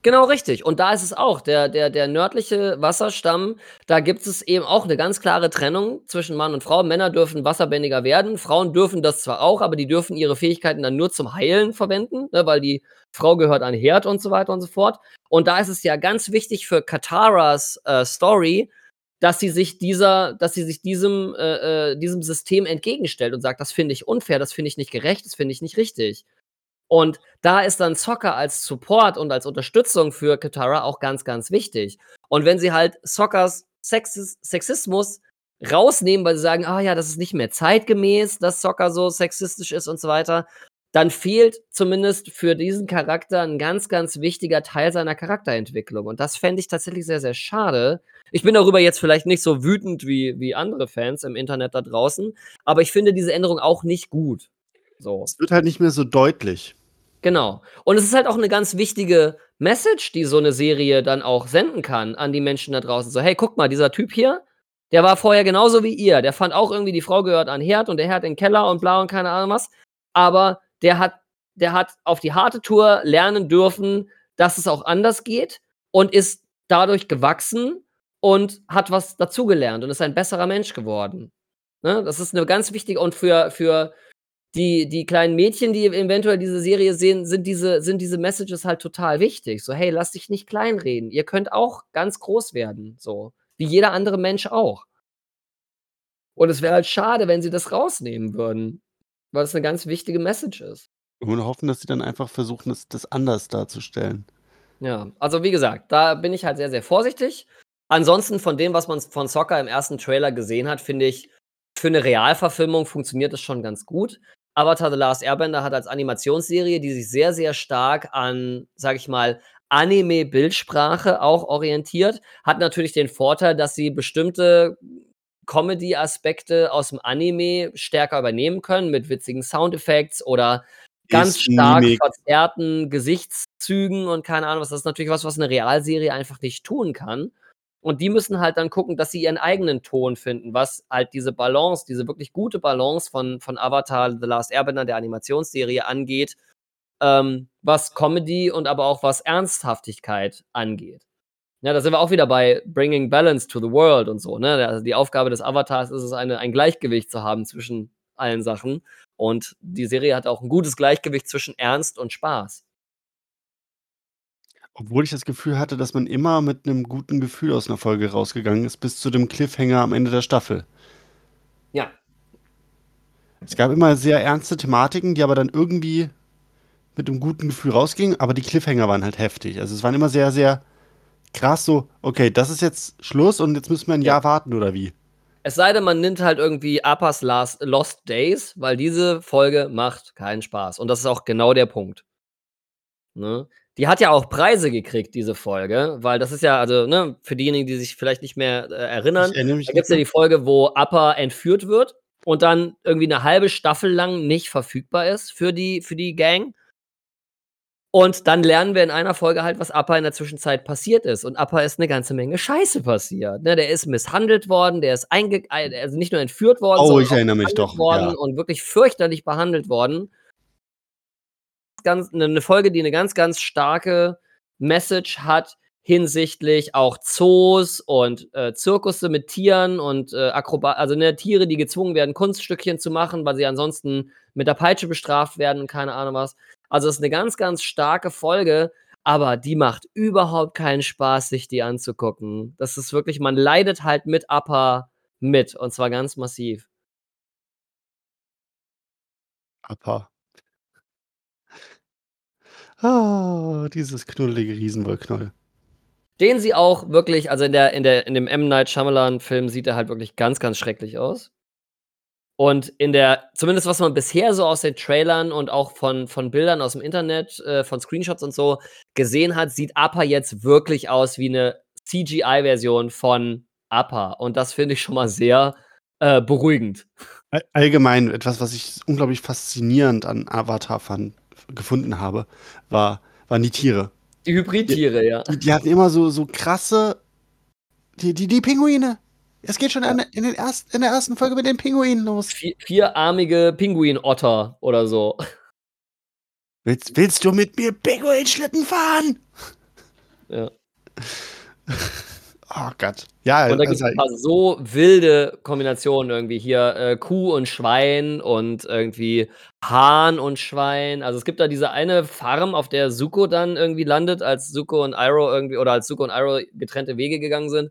Genau richtig. Und da ist es auch, der, der, der nördliche Wasserstamm, da gibt es eben auch eine ganz klare Trennung zwischen Mann und Frau. Männer dürfen wasserbändiger werden, Frauen dürfen das zwar auch, aber die dürfen ihre Fähigkeiten dann nur zum Heilen verwenden, ne, weil die Frau gehört an Herd und so weiter und so fort. Und da ist es ja ganz wichtig für Kataras äh, Story, dass sie sich dieser, dass sie sich diesem, äh, äh, diesem System entgegenstellt und sagt, das finde ich unfair, das finde ich nicht gerecht, das finde ich nicht richtig. Und da ist dann Soccer als Support und als Unterstützung für Katara auch ganz, ganz wichtig. Und wenn sie halt Soccers Sexis Sexismus rausnehmen, weil sie sagen, ah ja, das ist nicht mehr zeitgemäß, dass Soccer so sexistisch ist und so weiter, dann fehlt zumindest für diesen Charakter ein ganz, ganz wichtiger Teil seiner Charakterentwicklung. Und das fände ich tatsächlich sehr, sehr schade. Ich bin darüber jetzt vielleicht nicht so wütend wie, wie andere Fans im Internet da draußen, aber ich finde diese Änderung auch nicht gut. So. Es wird halt nicht mehr so deutlich. Genau. Und es ist halt auch eine ganz wichtige Message, die so eine Serie dann auch senden kann an die Menschen da draußen. So, hey, guck mal, dieser Typ hier, der war vorher genauso wie ihr. Der fand auch irgendwie, die Frau gehört an Herd und der Herd in den Keller und bla und keine Ahnung was. Aber der hat, der hat auf die harte Tour lernen dürfen, dass es auch anders geht und ist dadurch gewachsen und hat was dazugelernt und ist ein besserer Mensch geworden. Ne? Das ist eine ganz wichtige und für, für die, die kleinen Mädchen, die eventuell diese Serie sehen, sind diese, sind diese Messages halt total wichtig. So, hey, lass dich nicht kleinreden. Ihr könnt auch ganz groß werden. So, wie jeder andere Mensch auch. Und es wäre halt schade, wenn sie das rausnehmen würden weil es eine ganz wichtige Message ist. Und hoffen, dass sie dann einfach versuchen, das, das anders darzustellen. Ja, also wie gesagt, da bin ich halt sehr, sehr vorsichtig. Ansonsten von dem, was man von Soccer im ersten Trailer gesehen hat, finde ich, für eine Realverfilmung funktioniert es schon ganz gut. Avatar The Last Airbender hat als Animationsserie, die sich sehr, sehr stark an, sag ich mal, Anime-Bildsprache auch orientiert, hat natürlich den Vorteil, dass sie bestimmte Comedy-Aspekte aus dem Anime stärker übernehmen können mit witzigen Soundeffekts oder ganz ist stark Mimik. verzerrten Gesichtszügen und keine Ahnung was. Das ist natürlich was, was eine Realserie einfach nicht tun kann. Und die müssen halt dann gucken, dass sie ihren eigenen Ton finden, was halt diese Balance, diese wirklich gute Balance von, von Avatar The Last Airbender, der Animationsserie, angeht, ähm, was Comedy und aber auch was Ernsthaftigkeit angeht. Ja, da sind wir auch wieder bei Bringing Balance to the World und so. Ne? Also die Aufgabe des Avatars ist es, eine, ein Gleichgewicht zu haben zwischen allen Sachen. Und die Serie hat auch ein gutes Gleichgewicht zwischen Ernst und Spaß. Obwohl ich das Gefühl hatte, dass man immer mit einem guten Gefühl aus einer Folge rausgegangen ist, bis zu dem Cliffhanger am Ende der Staffel. Ja. Es gab immer sehr ernste Thematiken, die aber dann irgendwie mit einem guten Gefühl rausgingen, aber die Cliffhanger waren halt heftig. Also es waren immer sehr, sehr krass so, okay, das ist jetzt Schluss und jetzt müssen wir ein ja. Jahr warten oder wie? Es sei denn, man nimmt halt irgendwie Appas Last, Lost Days, weil diese Folge macht keinen Spaß. Und das ist auch genau der Punkt. Ne? Die hat ja auch Preise gekriegt, diese Folge, weil das ist ja, also, ne, für diejenigen, die sich vielleicht nicht mehr äh, erinnern, da gibt es ja die Folge, wo Appa entführt wird und dann irgendwie eine halbe Staffel lang nicht verfügbar ist für die, für die Gang. Und dann lernen wir in einer Folge halt, was Appa in der Zwischenzeit passiert ist. Und Appa ist eine ganze Menge Scheiße passiert. Ne, der ist misshandelt worden, der ist einge also nicht nur entführt worden, oh, sondern ich erinnere mich doch. worden ja. und wirklich fürchterlich behandelt worden. Ganz, eine ne Folge, die eine ganz, ganz starke Message hat hinsichtlich auch Zoos und äh, Zirkusse mit Tieren und äh, Akrobat, also ne, Tiere, die gezwungen werden, Kunststückchen zu machen, weil sie ansonsten mit der Peitsche bestraft werden und keine Ahnung was. Also es ist eine ganz, ganz starke Folge, aber die macht überhaupt keinen Spaß, sich die anzugucken. Das ist wirklich, man leidet halt mit Upper mit und zwar ganz massiv. Appa. Ah, dieses knuddelige Riesenwollknoll. Den sie auch wirklich also in der in der in dem M. Night Shyamalan-Film sieht er halt wirklich ganz, ganz schrecklich aus. Und in der zumindest was man bisher so aus den Trailern und auch von von Bildern aus'm Internet, äh, von Screenshots und so gesehen hat, sieht Appa jetzt wirklich aus wie 'ne CGI-Version von Appa. Und das finde ich schon mal sehr, äh, beruhigend. All allgemein etwas, was ich unglaublich faszinierend an Avatar fand gefunden habe, war waren die Tiere. Die Hybridtiere, ja. Die die hatten immer so so krasse die die die Pinguine. Es geht schon Ja. in den erst in der ersten Folge mit den Pinguinen los. Vi vierarmige Pinguinotter oder so. Willst willst du mit mir Pinguinschlitten fahren? Ja. Oh Gott. Ja, Und da gibt's also 'n paar so wilde Kombinationen irgendwie hier, äh, Kuh und Schwein und irgendwie Hahn und Schwein. Also, es gibt da diese eine Farm, auf der Zuko dann irgendwie landet, als Zuko und Iroh irgendwie oder als Zuko und Iroh getrennte Wege gegangen sind.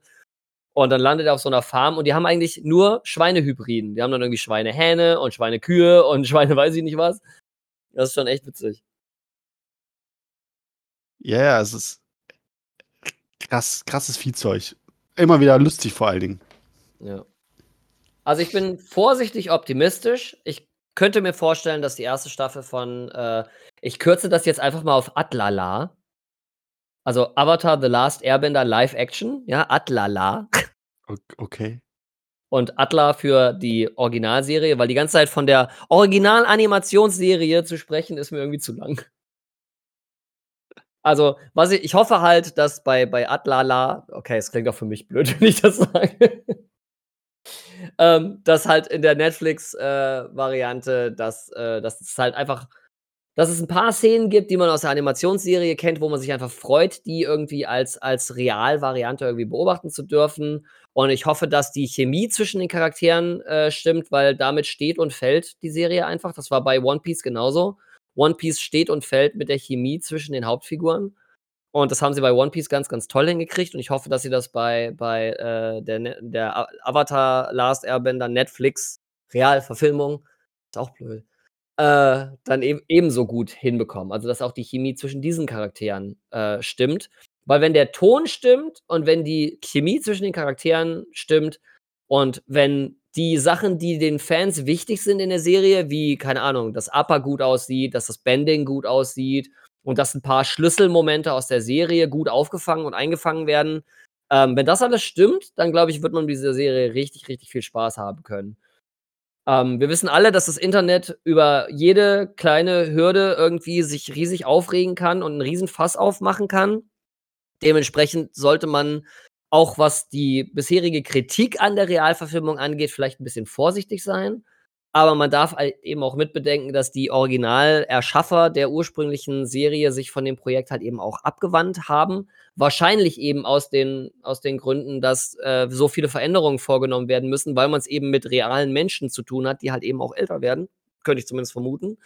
Und dann landet er auf so 'ner Farm und die haben eigentlich nur Schweinehybriden. Die haben dann irgendwie Schweinehähne und Schweinekühe und Schweine weiß ich nicht was. Das ist schon echt witzig. Ja, ja, es ist krass krasses Viehzeug. Immer wieder lustig vor allen Dingen. Ja. Also, ich bin vorsichtig optimistisch. Ich könnte mir vorstellen, dass die erste Staffel von, äh ich kürze das jetzt einfach mal auf Atlala. Also, Avatar: The Last Airbender Live Action, ja, Atlala. Ok okay. Und Atla für die Originalserie, weil die ganze Zeit von der Original-Animationsserie zu sprechen, ist mir irgendwie zu lang. Also, was ich ich hoffe halt, dass bei bei Atlala okay, es klingt auch für mich blöd, wenn ich das sage. Ähm, dass halt in der Netflix, äh, dass äh, dass es halt einfach dass es 'n paar Szenen gibt, die man aus der Animationsserie kennt, wo man sich einfach freut, die irgendwie als als Realvariante irgendwie beobachten zu dürfen. Und ich hoffe, dass die Chemie zwischen den Charakteren, äh, stimmt, weil damit steht und fällt die Serie einfach. Das war bei One Piece genauso. One Piece steht und fällt mit der Chemie zwischen den Hauptfiguren. Und das haben sie bei One Piece ganz, ganz toll hingekriegt und ich hoffe, dass sie das bei bei, äh, der Ne der Avatar: Last Airbender Netflix Realverfilmung ist auch blöd, äh, dann eben ebenso gut hinbekommen. Also, dass auch die Chemie zwischen diesen Charakteren, äh, stimmt. Weil wenn der Ton stimmt und wenn die Chemie zwischen den Charakteren stimmt und wenn die Sachen, die den Fans wichtig sind in der Serie, wie, keine Ahnung, dass Appa gut aussieht, dass das Bending gut aussieht und dass 'n paar Schlüsselmomente aus der Serie gut aufgefangen und eingefangen werden. Ähm, wenn das alles stimmt, dann glaube ich, wird man mit dieser Serie richtig, richtig viel Spaß haben können. Ähm, wir wissen alle, dass das Internet über jede kleine Hürde irgendwie sich riesig aufregen kann und 'n Riesenfass aufmachen kann. Dementsprechend sollte man auch, was die bisherige Kritik an der Realverfilmung angeht, vielleicht 'n bisschen vorsichtig sein. Aber man darf halt eben auch mitbedenken, dass die Originalerschaffer der ursprünglichen Serie sich von dem Projekt halt eben auch abgewandt haben. Wahrscheinlich eben aus den aus den Gründen, dass, äh, so viele Veränderungen vorgenommen werden müssen, weil man's eben mit realen Menschen zu tun hat, die halt eben auch älter werden. Könnte ich zumindest vermuten.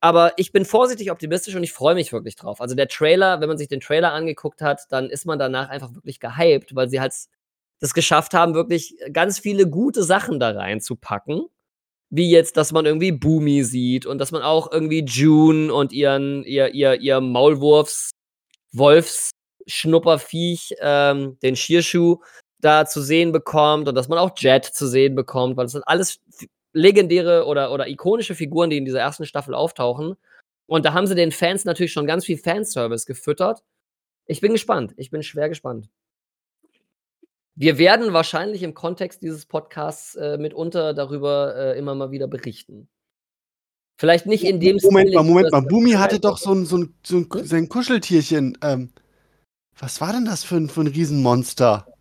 Aber ich bin vorsichtig optimistisch und ich freue mich wirklich drauf. Also, der Trailer wenn man sich den Trailer angeguckt hat, dann ist man danach einfach wirklich gehypt, weil sie halt es geschafft haben, wirklich ganz viele gute Sachen da reinzupacken. Wie jetzt, dass man irgendwie Bumi sieht und dass man auch irgendwie June und ihren ihr ihr ihr Maulwurfs Wolfsschnupperviech, ähm, den Shearshu da zu sehen bekommt und dass man auch Jet zu sehen bekommt, weil das sind alles legendäre oder oder ikonische Figuren, die in dieser ersten Staffel auftauchen. Und da haben sie den Fans natürlich schon ganz viel Fanservice gefüttert. Ich bin gespannt. Ich bin schwer gespannt. Wir werden wahrscheinlich im Kontext dieses Podcasts, äh, mitunter darüber, äh, immer mal wieder berichten. Vielleicht nicht in dem Moment Stil, mal, Moment mal. Bumi hatte doch so 'n so 'n so 'n Hm? sein Kuscheltierchen. Ähm, was war denn das für 'n für 'n Riesenmonster?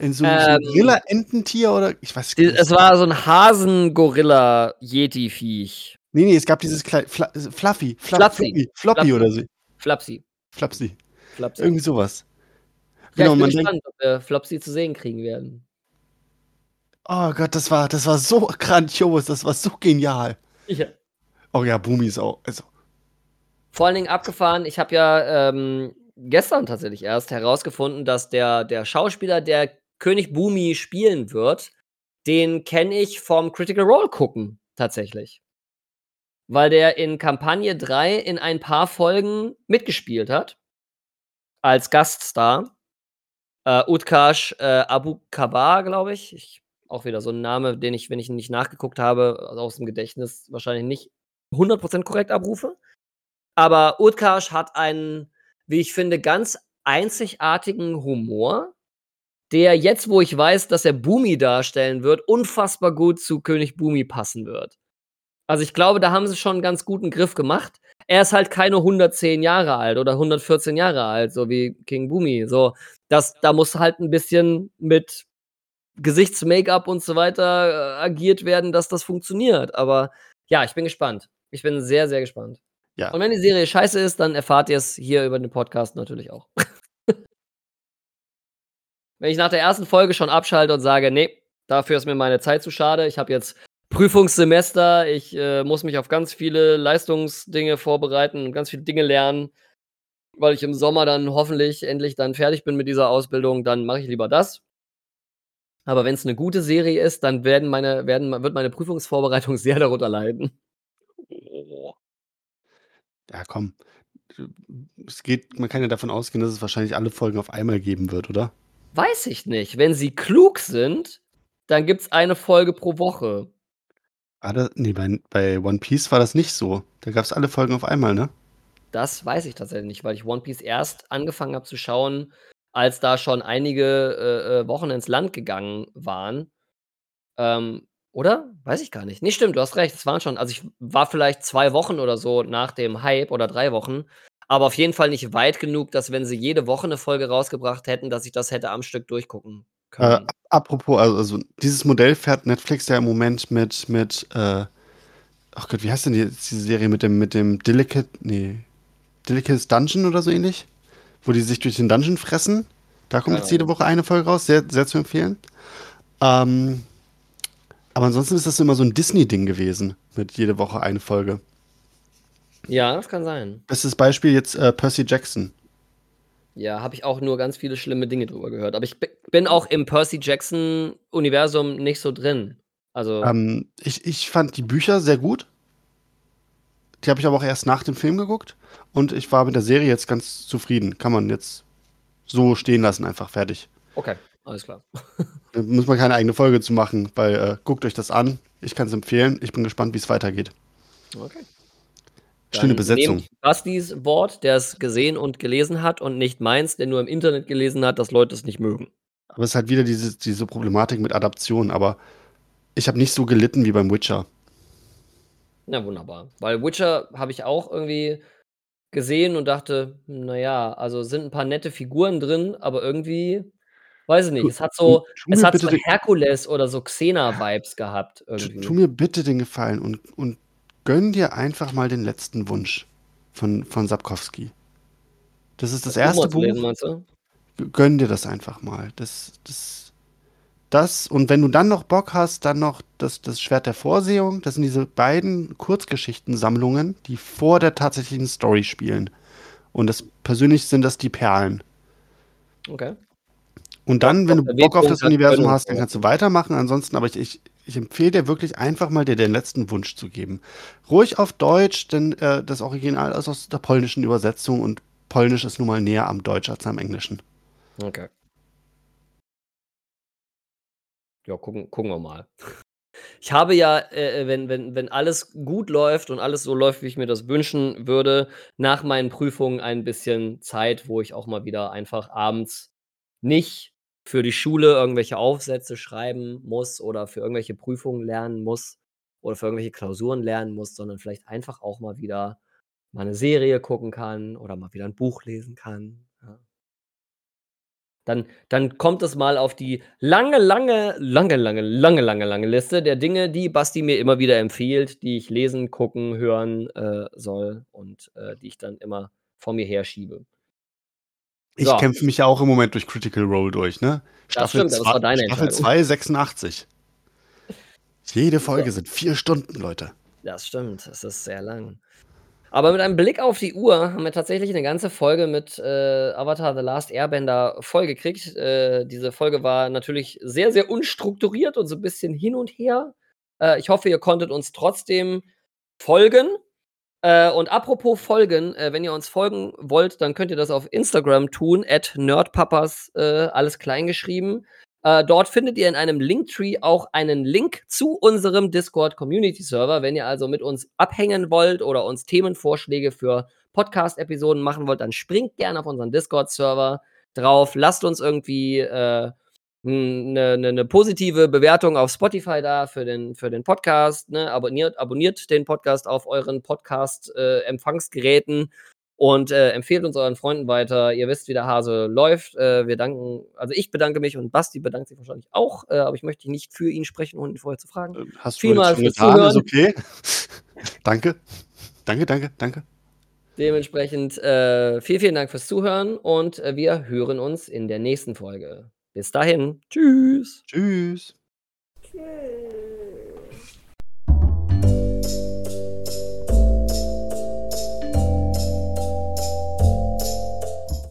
In so 'n so Ähm Gorilla-Ententier oder ich weiß nicht. es war so 'n Hasen-Gorilla-Yeti-Viech. Ne, ne, es gab dieses klei Fla Fluffy, Fla Flapsi. Floppy Floppy oder so. Flapsi. Flapsi. Flapsi. Irgendwie so was. Ja, Genau, ich bin man denkt gespannt, ob wir Flopsy zu sehen kriegen werden. Oh Gott, das war das war so grandios, das war so genial. Ja. Oh ja, Bumi ist auch also Vor allen Dingen abgefahren, ich habe ja, ähm, gestern tatsächlich erst herausgefunden, dass der der Schauspieler, der König Bumi spielen wird, den kenne ich vom Critical Role gucken tatsächlich. weil der in Kampagne 3 in ein paar Folgen mitgespielt hat. Als Gaststar. Äh, Utkarsh äh, Abou-Kabar, glaube ich. ich. Auch wieder so ein Name, den ich, wenn ich ihn nicht nachgeguckt habe, aus dem Gedächtnis wahrscheinlich nicht 100% korrekt abrufe. Aber Utkarsh hat einen, wie ich finde, ganz einzigartigen Humor, der jetzt, wo ich weiß, dass er Boomy darstellen wird, unfassbar gut zu König Boomy passen wird. Also ich glaube, da haben sie schon einen ganz guten Griff gemacht. Er ist halt keine 110 Jahre alt oder 114 Jahre alt, so wie King Boomy. So, das, da muss halt ein bisschen mit Gesichts-Make-up und so weiter äh, agiert werden, dass das funktioniert. Aber ja, ich bin gespannt. Ich bin sehr, sehr gespannt. Ja. Und wenn die Serie scheiße ist, dann erfahrt ihr es hier über den Podcast natürlich auch. wenn ich nach der ersten Folge schon abschalte und sage, nee, dafür ist mir meine Zeit zu schade. Ich habe jetzt Prüfungssemester, ich äh, muss mich auf ganz viele Leistungsdinge vorbereiten und ganz viele Dinge lernen, weil ich im Sommer dann hoffentlich endlich dann fertig bin mit dieser Ausbildung, dann mache ich lieber das. Aber wenn es eine gute Serie ist, dann werden meine, werden, wird meine Prüfungsvorbereitung sehr darunter leiden. Ja, komm. Es geht, man kann ja davon ausgehen, dass es wahrscheinlich alle Folgen auf einmal geben wird, oder? Weiß ich nicht. Wenn sie klug sind, dann gibt es eine Folge pro Woche. War das, nee, bei, bei One Piece war das nicht so. Da gab es alle Folgen auf einmal, ne? Das weiß ich tatsächlich nicht, weil ich One Piece erst angefangen habe zu schauen, als da schon einige äh, äh, Wochen ins Land gegangen waren. Ähm, oder? Weiß ich gar nicht. Nee, stimmt, du hast recht. Es waren schon, also ich war vielleicht zwei Wochen oder so nach dem Hype oder drei Wochen, aber auf jeden Fall nicht weit genug, dass wenn sie jede Woche eine Folge rausgebracht hätten, dass ich das hätte am Stück durchgucken Äh, können. apropos, also, also dieses Modell fährt Netflix ja im Moment mit, mit, äh, ach Gott, wie heißt denn die, diese Serie mit dem, mit dem Delicate, nee, Delicate's Dungeon oder so ähnlich? Wo die sich durch den Dungeon fressen. Da kommt Keine jetzt jede Woche eine Folge raus, sehr, sehr zu empfehlen. Ähm, aber ansonsten ist das immer so ein Disney-Ding gewesen, mit jede Woche eine Folge. Ja, das kann sein. Bestes Beispiel jetzt äh, Percy Jackson. Ja, habe ich auch nur ganz viele schlimme Dinge drüber gehört. Aber ich bi- bin auch im Percy Jackson-Universum nicht so drin. Also, Ähm, ich, ich fand die Bücher sehr gut. Die habe ich aber auch erst nach dem Film geguckt. Und ich war mit der Serie jetzt ganz zufrieden. Kann man jetzt so stehen lassen, einfach fertig. okay, alles klar. Da muss man keine eigene Folge zu machen, weil äh, guckt euch das an. Ich kann es empfehlen. Ich bin gespannt, wie es weitergeht. Okay. Schöne Besetzung. Bastis Wort, der es gesehen und gelesen hat und nicht meins, der nur im Internet gelesen hat, dass Leute es nicht mögen. Aber es ist halt wieder diese, diese Problematik mit Adaption. Aber ich habe nicht so gelitten wie beim Witcher. Na wunderbar. Weil Witcher habe ich auch irgendwie gesehen und dachte, naja, also sind ein paar nette Figuren drin, aber irgendwie, weiß ich nicht, Tu- es hat so, tu es hat so Herkules oder so Xena-Vibes gehabt Tu, irgendwie. tu mir bitte den Gefallen und, und gönn dir einfach mal den letzten Wunsch von, von Sapkowski. Das ist das erste zu lesen, Buch. du? Gönn dir das einfach mal. Das, das, das, und wenn du dann noch Bock hast, dann noch das, das Schwert der Vorsehung. Das sind diese beiden Kurzgeschichtensammlungen, die vor der tatsächlichen Story spielen. Und das persönlich sind das die Perlen. Okay. Und dann, wenn du Bock auf das Universum hast, dann kannst du weitermachen. Ansonsten, aber ich, ich, ich empfehle dir wirklich einfach mal dir den letzten Wunsch zu geben. Ruhig auf Deutsch, denn äh, das Original ist aus der polnischen Übersetzung und Polnisch ist nun mal näher am Deutsch als am Englischen. Okay. Ja, gucken, gucken wir mal. Ich habe ja, äh, wenn, wenn, wenn alles gut läuft und alles so läuft, wie ich mir das wünschen würde, nach meinen Prüfungen ein bisschen Zeit, wo ich auch mal wieder einfach abends nicht für die Schule irgendwelche Aufsätze schreiben muss oder für irgendwelche Prüfungen lernen muss oder für irgendwelche Klausuren lernen muss, sondern vielleicht einfach auch mal wieder mal eine Serie gucken kann oder mal wieder ein Buch lesen kann. Ja. Dann, dann kommt es mal auf die lange, lange, lange, lange, lange, lange, lange Liste der Dinge, die Basti mir immer wieder empfiehlt, die ich lesen, gucken, hören äh, soll und äh, die ich dann immer vor mir herschiebe. Ich So. kämpfe mich ja auch im Moment durch Critical Role durch, ne? stimmt, aber das war deine Staffel Entscheidung. 2, 86. Jede Folge sind vier Stunden, Leute. Das stimmt, es ist sehr lang. Aber mit einem Blick auf die Uhr haben wir tatsächlich eine ganze Folge mit äh, Avatar The Last Airbender vollgekriegt. Äh, diese Folge war natürlich sehr, sehr unstrukturiert und so ein bisschen hin und her. Äh, ich hoffe, ihr konntet uns trotzdem folgen. Äh, und apropos folgen, äh, wenn ihr uns folgen wollt, dann könnt ihr das auf Instagram tun, at nerdpapas, äh, alles kleingeschrieben. Äh, dort findet ihr in einem Linktree auch einen Link zu unserem Discord Community Server. Wenn ihr also mit uns abhängen wollt oder uns Themenvorschläge für Podcast-Episoden machen wollt, dann springt gerne auf unseren Discord-Server drauf. Lasst uns irgendwie äh, eine, eine, eine, positive Bewertung auf Spotify da für den, für den Podcast. Ne? Abonniert, abonniert den Podcast auf euren Podcast-Empfangsgeräten. Äh, und äh, empfehlt uns euren Freunden weiter. Ihr wisst, wie der Hase läuft. Äh, wir danken, also ich bedanke mich und Basti bedankt sich wahrscheinlich auch, äh, aber ich möchte nicht für ihn sprechen, ohne ihn vorher zu fragen. Äh, hast du Vielmals fürs getan, Zuhören. ist okay. danke. Danke, danke, danke. Dementsprechend äh, vielen, vielen Dank fürs Zuhören und äh, wir hören uns in der nächsten Folge. Bis dahin. Tschüss. Tschüss. Tschüss.